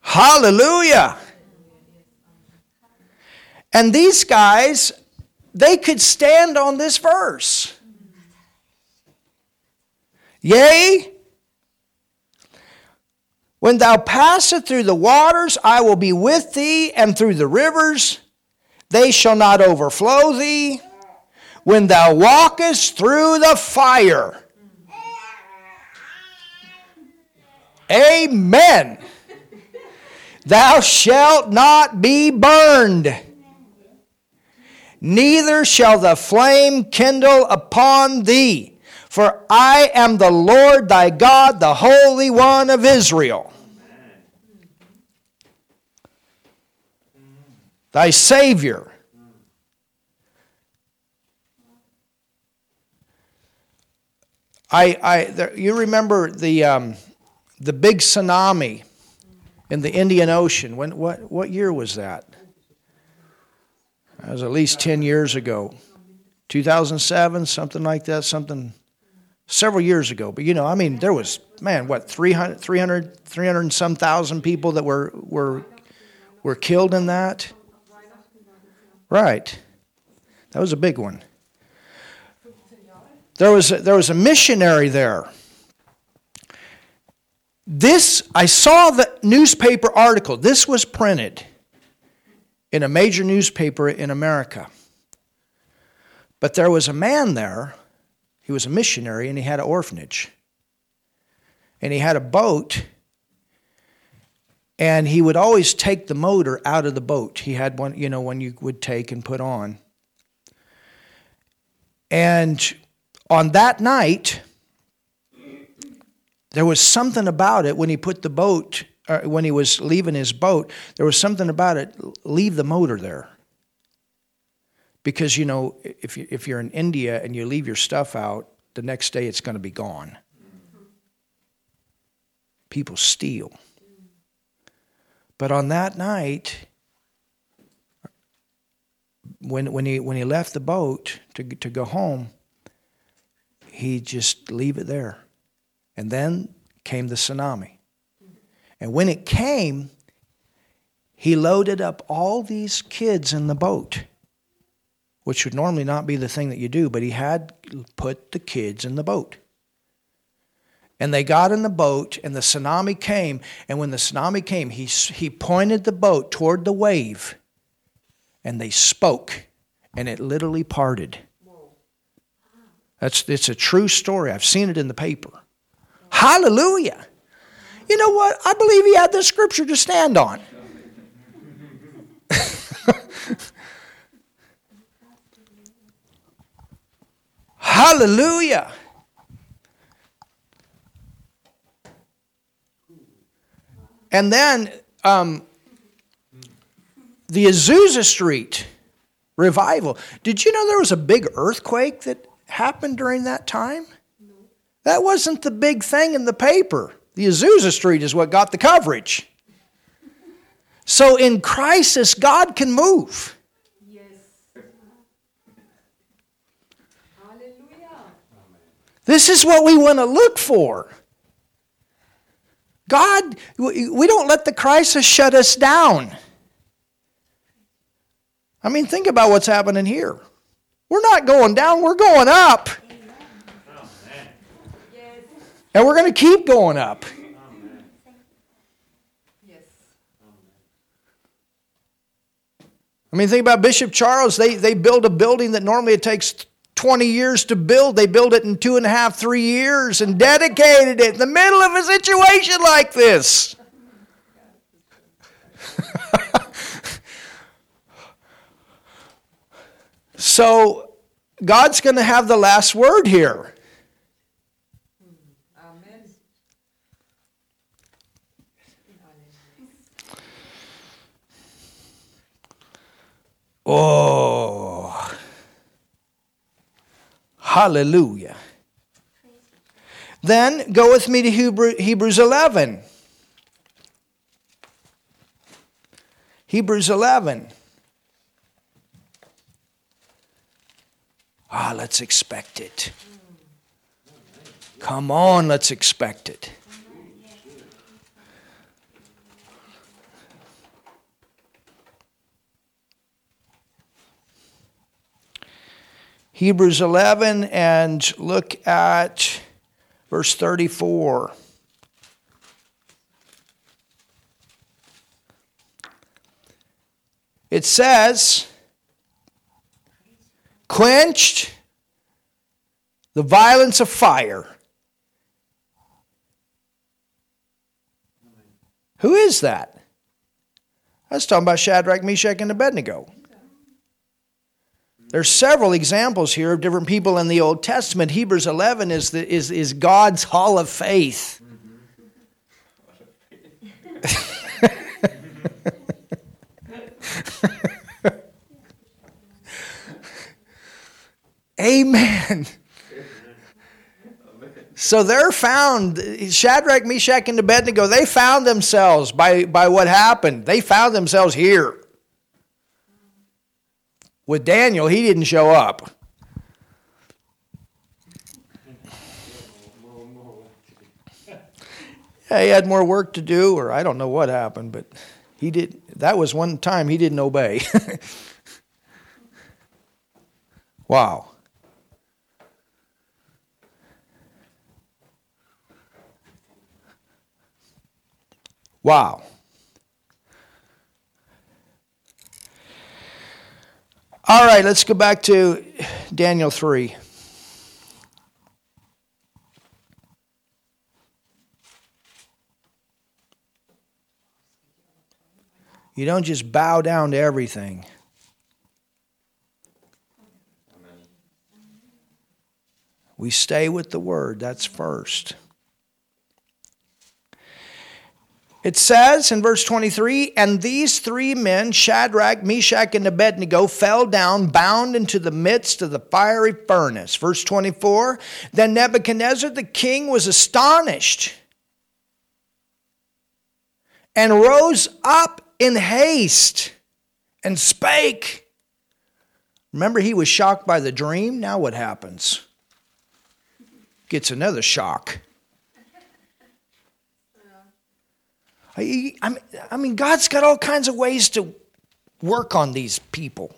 Hallelujah. And these guys, they could stand on this verse. Yea, when thou passest through the waters, I will be with thee, and through the rivers, they shall not overflow thee. When thou walkest through the fire, Amen. Thou shalt not be burned, neither shall the flame kindle upon thee. For I am the Lord thy God, the Holy One of Israel. Thy Savior. I, I, there, you remember the, um, the big tsunami in the Indian Ocean. When, what, what year was that? That was at least 10 years ago. 2007, something like that, something several years ago. But you know, I mean, there was, man, what, 300, 300, 300 and some thousand people that were, were, were killed in that? Right. That was a big one. There was a, there was a missionary there. This, I saw the newspaper article. This was printed in a major newspaper in America. But there was a man there he was a missionary and he had an orphanage. And he had a boat. And he would always take the motor out of the boat. He had one, you know, one you would take and put on. And on that night, there was something about it when he put the boat, uh, when he was leaving his boat, there was something about it, leave the motor there. Because, you know, if, you, if you're in India and you leave your stuff out, the next day it's going to be gone. People steal. But on that night, when, when, he, when he left the boat to, to go home, he just leave it there. And then came the tsunami. And when it came, he loaded up all these kids in the boat which would normally not be the thing that you do, but he had put the kids in the boat. And they got in the boat, and the tsunami came. And when the tsunami came, he, he pointed the boat toward the wave, and they spoke, and it literally parted. That's, it's a true story. I've seen it in the paper. Hallelujah. You know what? I believe he had the scripture to stand on. Hallelujah. And then um, the Azusa Street revival. Did you know there was a big earthquake that happened during that time? That wasn't the big thing in the paper. The Azusa Street is what got the coverage. So in crisis, God can move. This is what we want to look for. God, we don't let the crisis shut us down. I mean, think about what's happening here. We're not going down, we're going up. And we're going to keep going up. I mean, think about Bishop Charles. They, they build a building that normally it takes 20 years to build. They built it in two and a half, three years and dedicated it in the middle of a situation like this. So God's going to have the last word here. Amen. Oh. Hallelujah. Then go with me to Hebrew, Hebrews 11. Hebrews 11. Ah, let's expect it. Come on, let's expect it. Hebrews 11 and look at verse 34. It says, quenched the violence of fire. Who is that? I was talking about Shadrach, Meshach, and Abednego. There's several examples here of different people in the Old Testament. Hebrews 11 is, the, is, is God's hall of faith. Amen. So they're found, Shadrach, Meshach, and Abednego, they found themselves by, by what happened. They found themselves here. With Daniel, he didn't show up. Yeah, he had more work to do, or I don't know what happened, but he did. That was one time he didn't obey. wow. Wow. All right, let's go back to Daniel 3. You don't just bow down to everything. We stay with the word, that's first. It says in verse 23 And these three men, Shadrach, Meshach, and Abednego, fell down bound into the midst of the fiery furnace. Verse 24 Then Nebuchadnezzar the king was astonished and rose up in haste and spake. Remember, he was shocked by the dream. Now, what happens? Gets another shock. I, mean, I mean, God's got all kinds of ways to work on these people.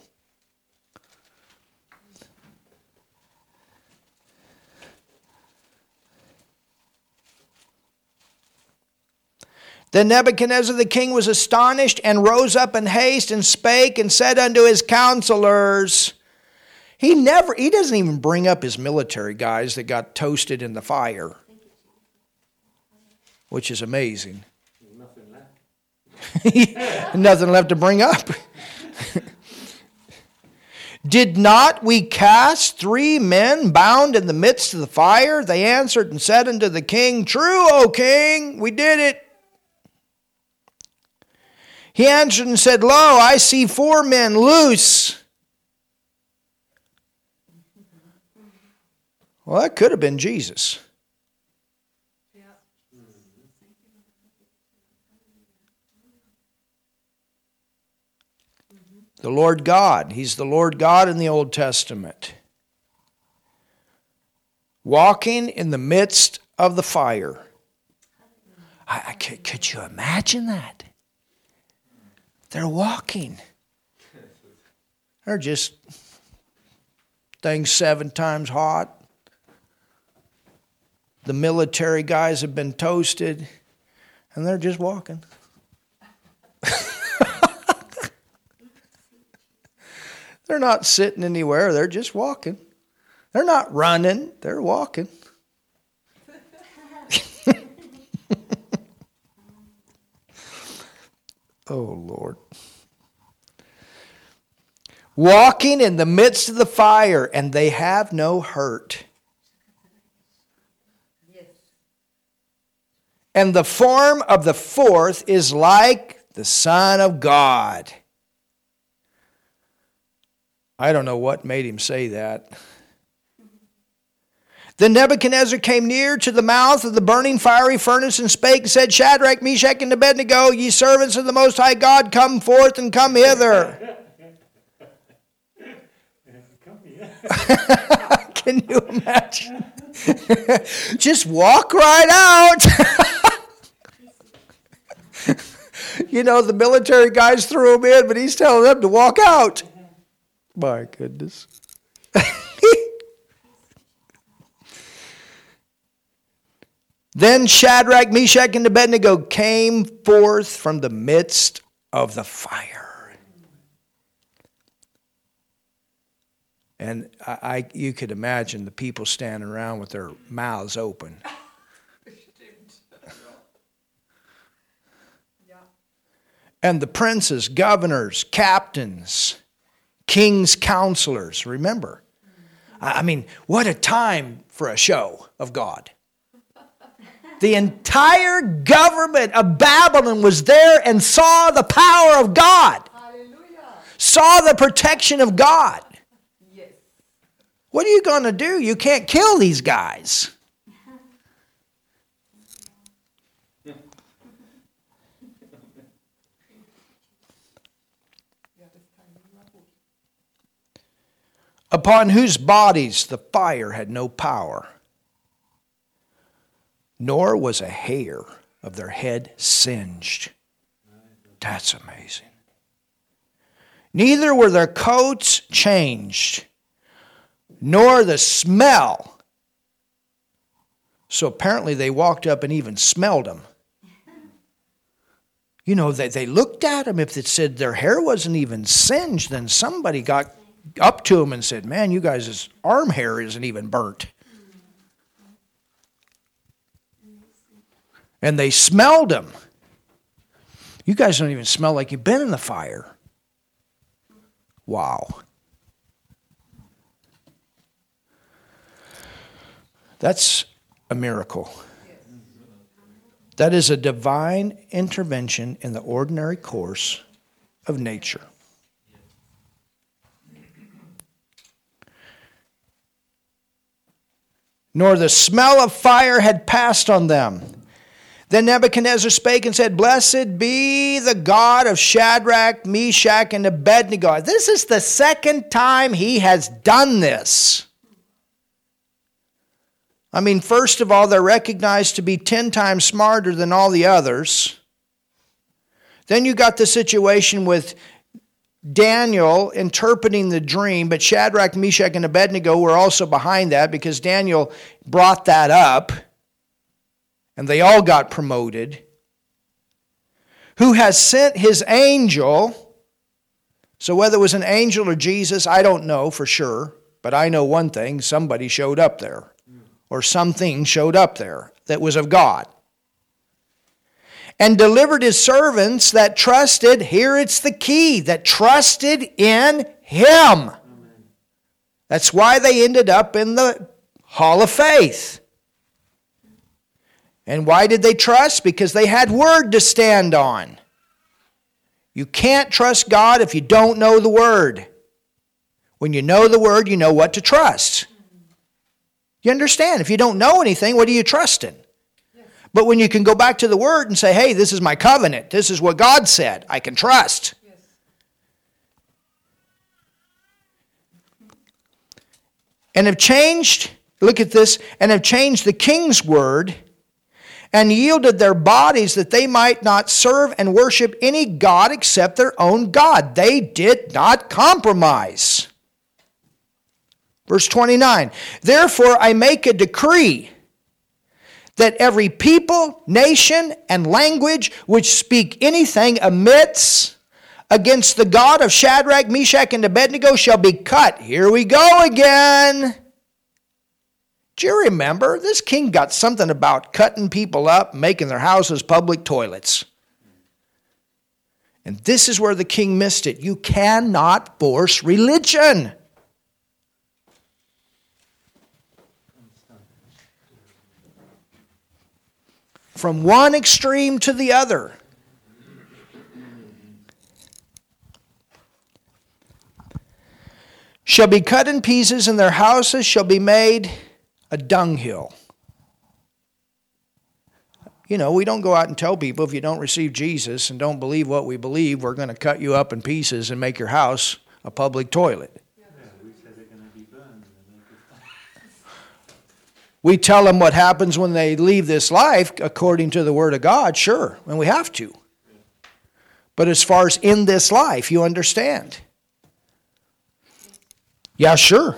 Then Nebuchadnezzar the king was astonished and rose up in haste and spake and said unto his counselors, he never, he doesn't even bring up his military guys that got toasted in the fire, which is amazing. Nothing left to bring up. Did not we cast three men bound in the midst of the fire? They answered and said unto the king, True, O king, we did it. He answered and said, Lo, I see four men loose. Well, that could have been Jesus. The Lord God. He's the Lord God in the Old Testament. Walking in the midst of the fire. I, I could, could you imagine that? They're walking. They're just things seven times hot. The military guys have been toasted, and they're just walking. They're not sitting anywhere, they're just walking. They're not running, they're walking. oh, Lord. walking in the midst of the fire, and they have no hurt. And the form of the fourth is like the Son of God. I don't know what made him say that. Then Nebuchadnezzar came near to the mouth of the burning fiery furnace and spake and said, Shadrach, Meshach, and Abednego, ye servants of the Most High God, come forth and come hither. Can you imagine? Just walk right out. you know, the military guys threw him in, but he's telling them to walk out. My goodness. Then Shadrach, Meshach, and Abednego came forth from the midst of the fire. And I, I, you could imagine the people standing around with their mouths open. And the princes, governors, captains, king's counselors, remember. I mean, what a time for a show of God. The entire government of Babylon was there and saw the power of God, Hallelujah. saw the protection of God. Yes. What are you going to do? You can't kill these guys. Upon whose bodies the fire had no power nor was a hair of their head singed. That's amazing. Neither were their coats changed, nor the smell. So apparently they walked up and even smelled them. You know, they, they looked at them. If it said their hair wasn't even singed, then somebody got up to him and said, Man, you guys' arm hair isn't even burnt. and they smelled him. You guys don't even smell like you've been in the fire. Wow. That's a miracle. That is a divine intervention in the ordinary course of nature. Nor the smell of fire had passed on them then Nebuchadnezzar spake and said, Blessed be the God of Shadrach, Meshach, and Abednego. This is the second time he has done this. I mean, first of all, they're recognized to be 10 times smarter than all the others. Then you got the situation with Daniel interpreting the dream, but Shadrach, Meshach, and Abednego were also behind that because Daniel brought that up and they all got promoted, who has sent his angel. So, whether it was an angel or Jesus, I don't know for sure, but I know one thing somebody showed up there, or something showed up there that was of God. And delivered his servants that trusted, here it's the key, that trusted in him. That's why they ended up in the hall of faith. And why did they trust? Because they had word to stand on. You can't trust God if you don't know the word. When you know the word, you know what to trust. You understand? If you don't know anything, what are you trusting? But when you can go back to the word and say, hey, this is my covenant, this is what God said, I can trust. And have changed, look at this, and have changed the king's word and yielded their bodies that they might not serve and worship any God except their own God. They did not compromise. Verse 29 Therefore I make a decree that every people, nation, and language which speak anything amidst against the God of Shadrach, Meshach, and Abednego shall be cut. Here we go again. Do you remember? This king got something about cutting people up, making their houses public toilets. And this is where the king missed it. You cannot force religion. From one extreme to the other. Shall be cut in pieces, and their houses shall be made a dunghill. You know, we don't go out and tell people if you don't receive Jesus and don't believe what we believe, we're going to cut you up in pieces and make your house a public toilet. We tell them what happens when they leave this life according to the Word of God, sure, and we have to. But as far as in this life, you understand. Yeah, sure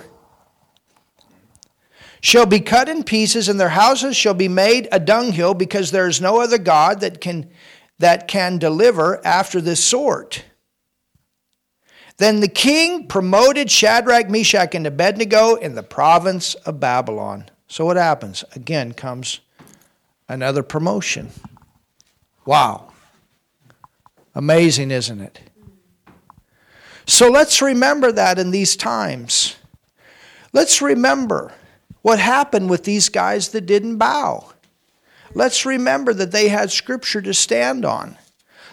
shall be cut in pieces, and their houses shall be made a dunghill, because there is no other God that can, that can deliver after this sort. Then the king promoted Shadrach, Meshach, and Abednego in the province of Babylon. So what happens? Again comes another promotion. Wow. Amazing, isn't it? So let's remember that in these times. Let's remember what happened with these guys that didn't bow? Let's remember that they had scripture to stand on.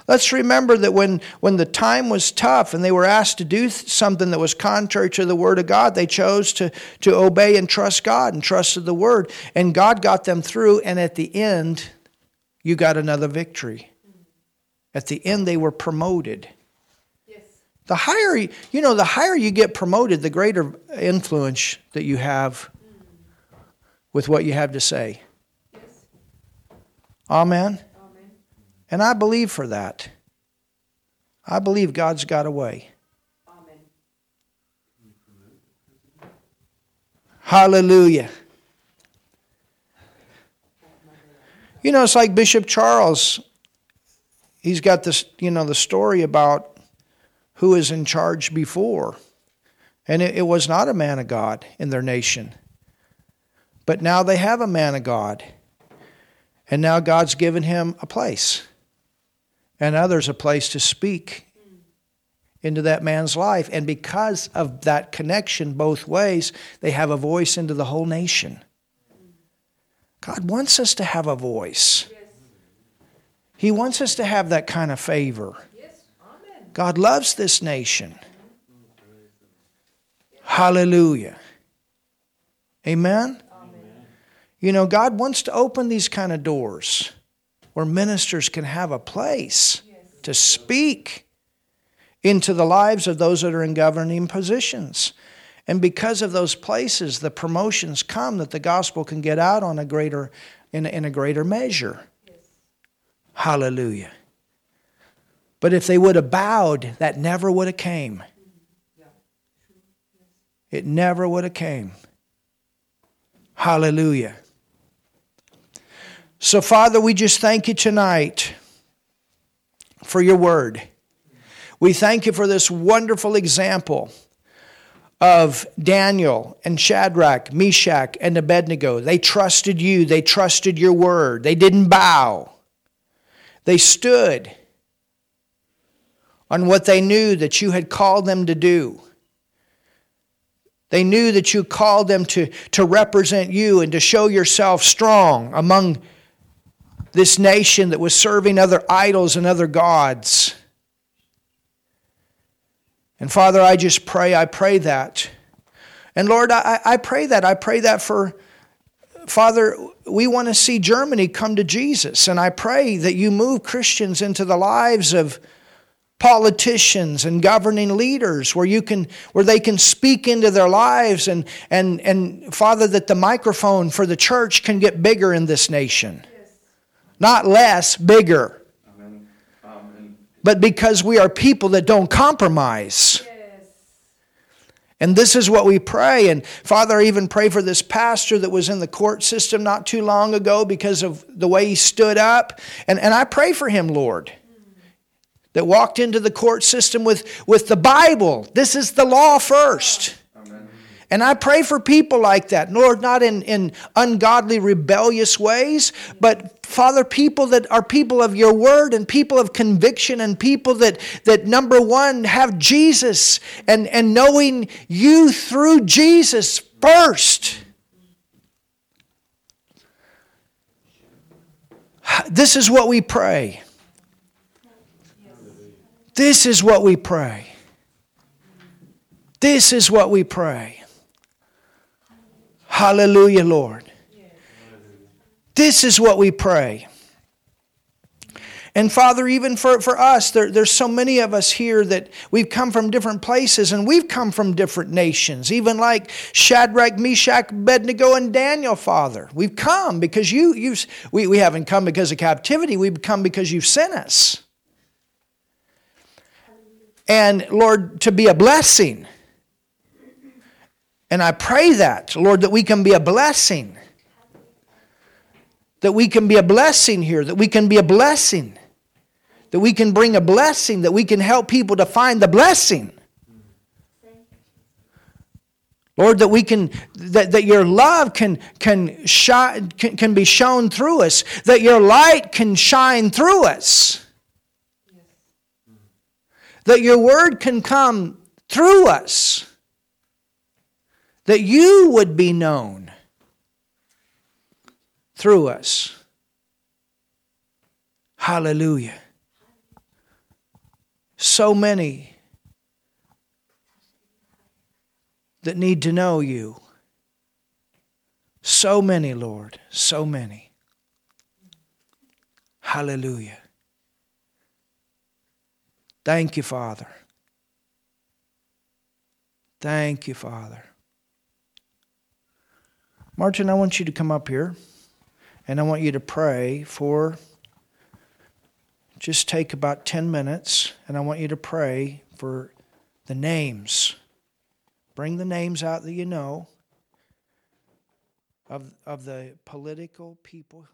Let's remember that when, when the time was tough and they were asked to do something that was contrary to the Word of God, they chose to, to obey and trust God and trusted the Word. And God got them through, and at the end, you got another victory. At the end, they were promoted. Yes. The higher, you know, the higher you get promoted, the greater influence that you have mm. with what you have to say. Yes. Amen? And I believe for that. I believe God's got a way. Amen. Hallelujah. You know, it's like Bishop Charles. He's got this, you know, the story about who is in charge before. And it, it was not a man of God in their nation. But now they have a man of God. And now God's given him a place. And others a place to speak into that man's life. And because of that connection both ways, they have a voice into the whole nation. God wants us to have a voice. He wants us to have that kind of favor. God loves this nation. Hallelujah. Amen. You know, God wants to open these kind of doors where ministers can have a place to speak into the lives of those that are in governing positions. And because of those places, the promotions come that the gospel can get out on a greater, in, in a greater measure. Yes. Hallelujah. But if they would have bowed, that never would have came. Mm-hmm. It never would have came. Hallelujah. So, Father, we just thank you tonight for your word. We thank you for this wonderful example of Daniel and Shadrach, Meshach, and Abednego. They trusted you, they trusted your word, they didn't bow. They stood on what they knew that you had called them to do. They knew that you called them to, to represent you and to show yourself strong among this nation that was serving other idols and other gods. And Father, I just pray, I pray that. And Lord, I, I pray that. I pray that for, Father, we want to see Germany come to Jesus. And I pray that you move Christians into the lives of politicians and governing leaders where you can where they can speak into their lives and and and father that the microphone for the church can get bigger in this nation not less, bigger. Amen. Um, Amen. But because we are people that don't compromise. And this is what we pray. And Father, I even pray for this pastor that was in the court system not too long ago because of the way he stood up. And, and I pray for him, Lord, that walked into the court system with, with the Bible. This is the law first. And I pray for people like that, Lord, not in, in ungodly, rebellious ways, but Father, people that are people of your word and people of conviction and people that, that number one, have Jesus and, and knowing you through Jesus first. This is what we pray. This is what we pray. This is what we pray. Hallelujah, Lord. This is what we pray. And Father, even for, for us, there, there's so many of us here that we've come from different places and we've come from different nations, even like Shadrach, Meshach, Abednego, and Daniel, Father. We've come because you, you we, we haven't come because of captivity, we've come because you've sent us. And Lord, to be a blessing. And I pray that, Lord, that we can be a blessing. That we can be a blessing here, that we can be a blessing that we can bring a blessing, that we can help people to find the blessing. Lord, that we can, that, that your love can, can, shine, can, can be shown through us, that your light can shine through us, that your word can come through us, that you would be known through us. Hallelujah so many that need to know you. So many, Lord, so many. Hallelujah. Thank you, Father. Thank you, Father. Martin, I want you to come up here and I want you to pray for just take about 10 minutes and I want you to pray for the names. Bring the names out that you know of, of the political people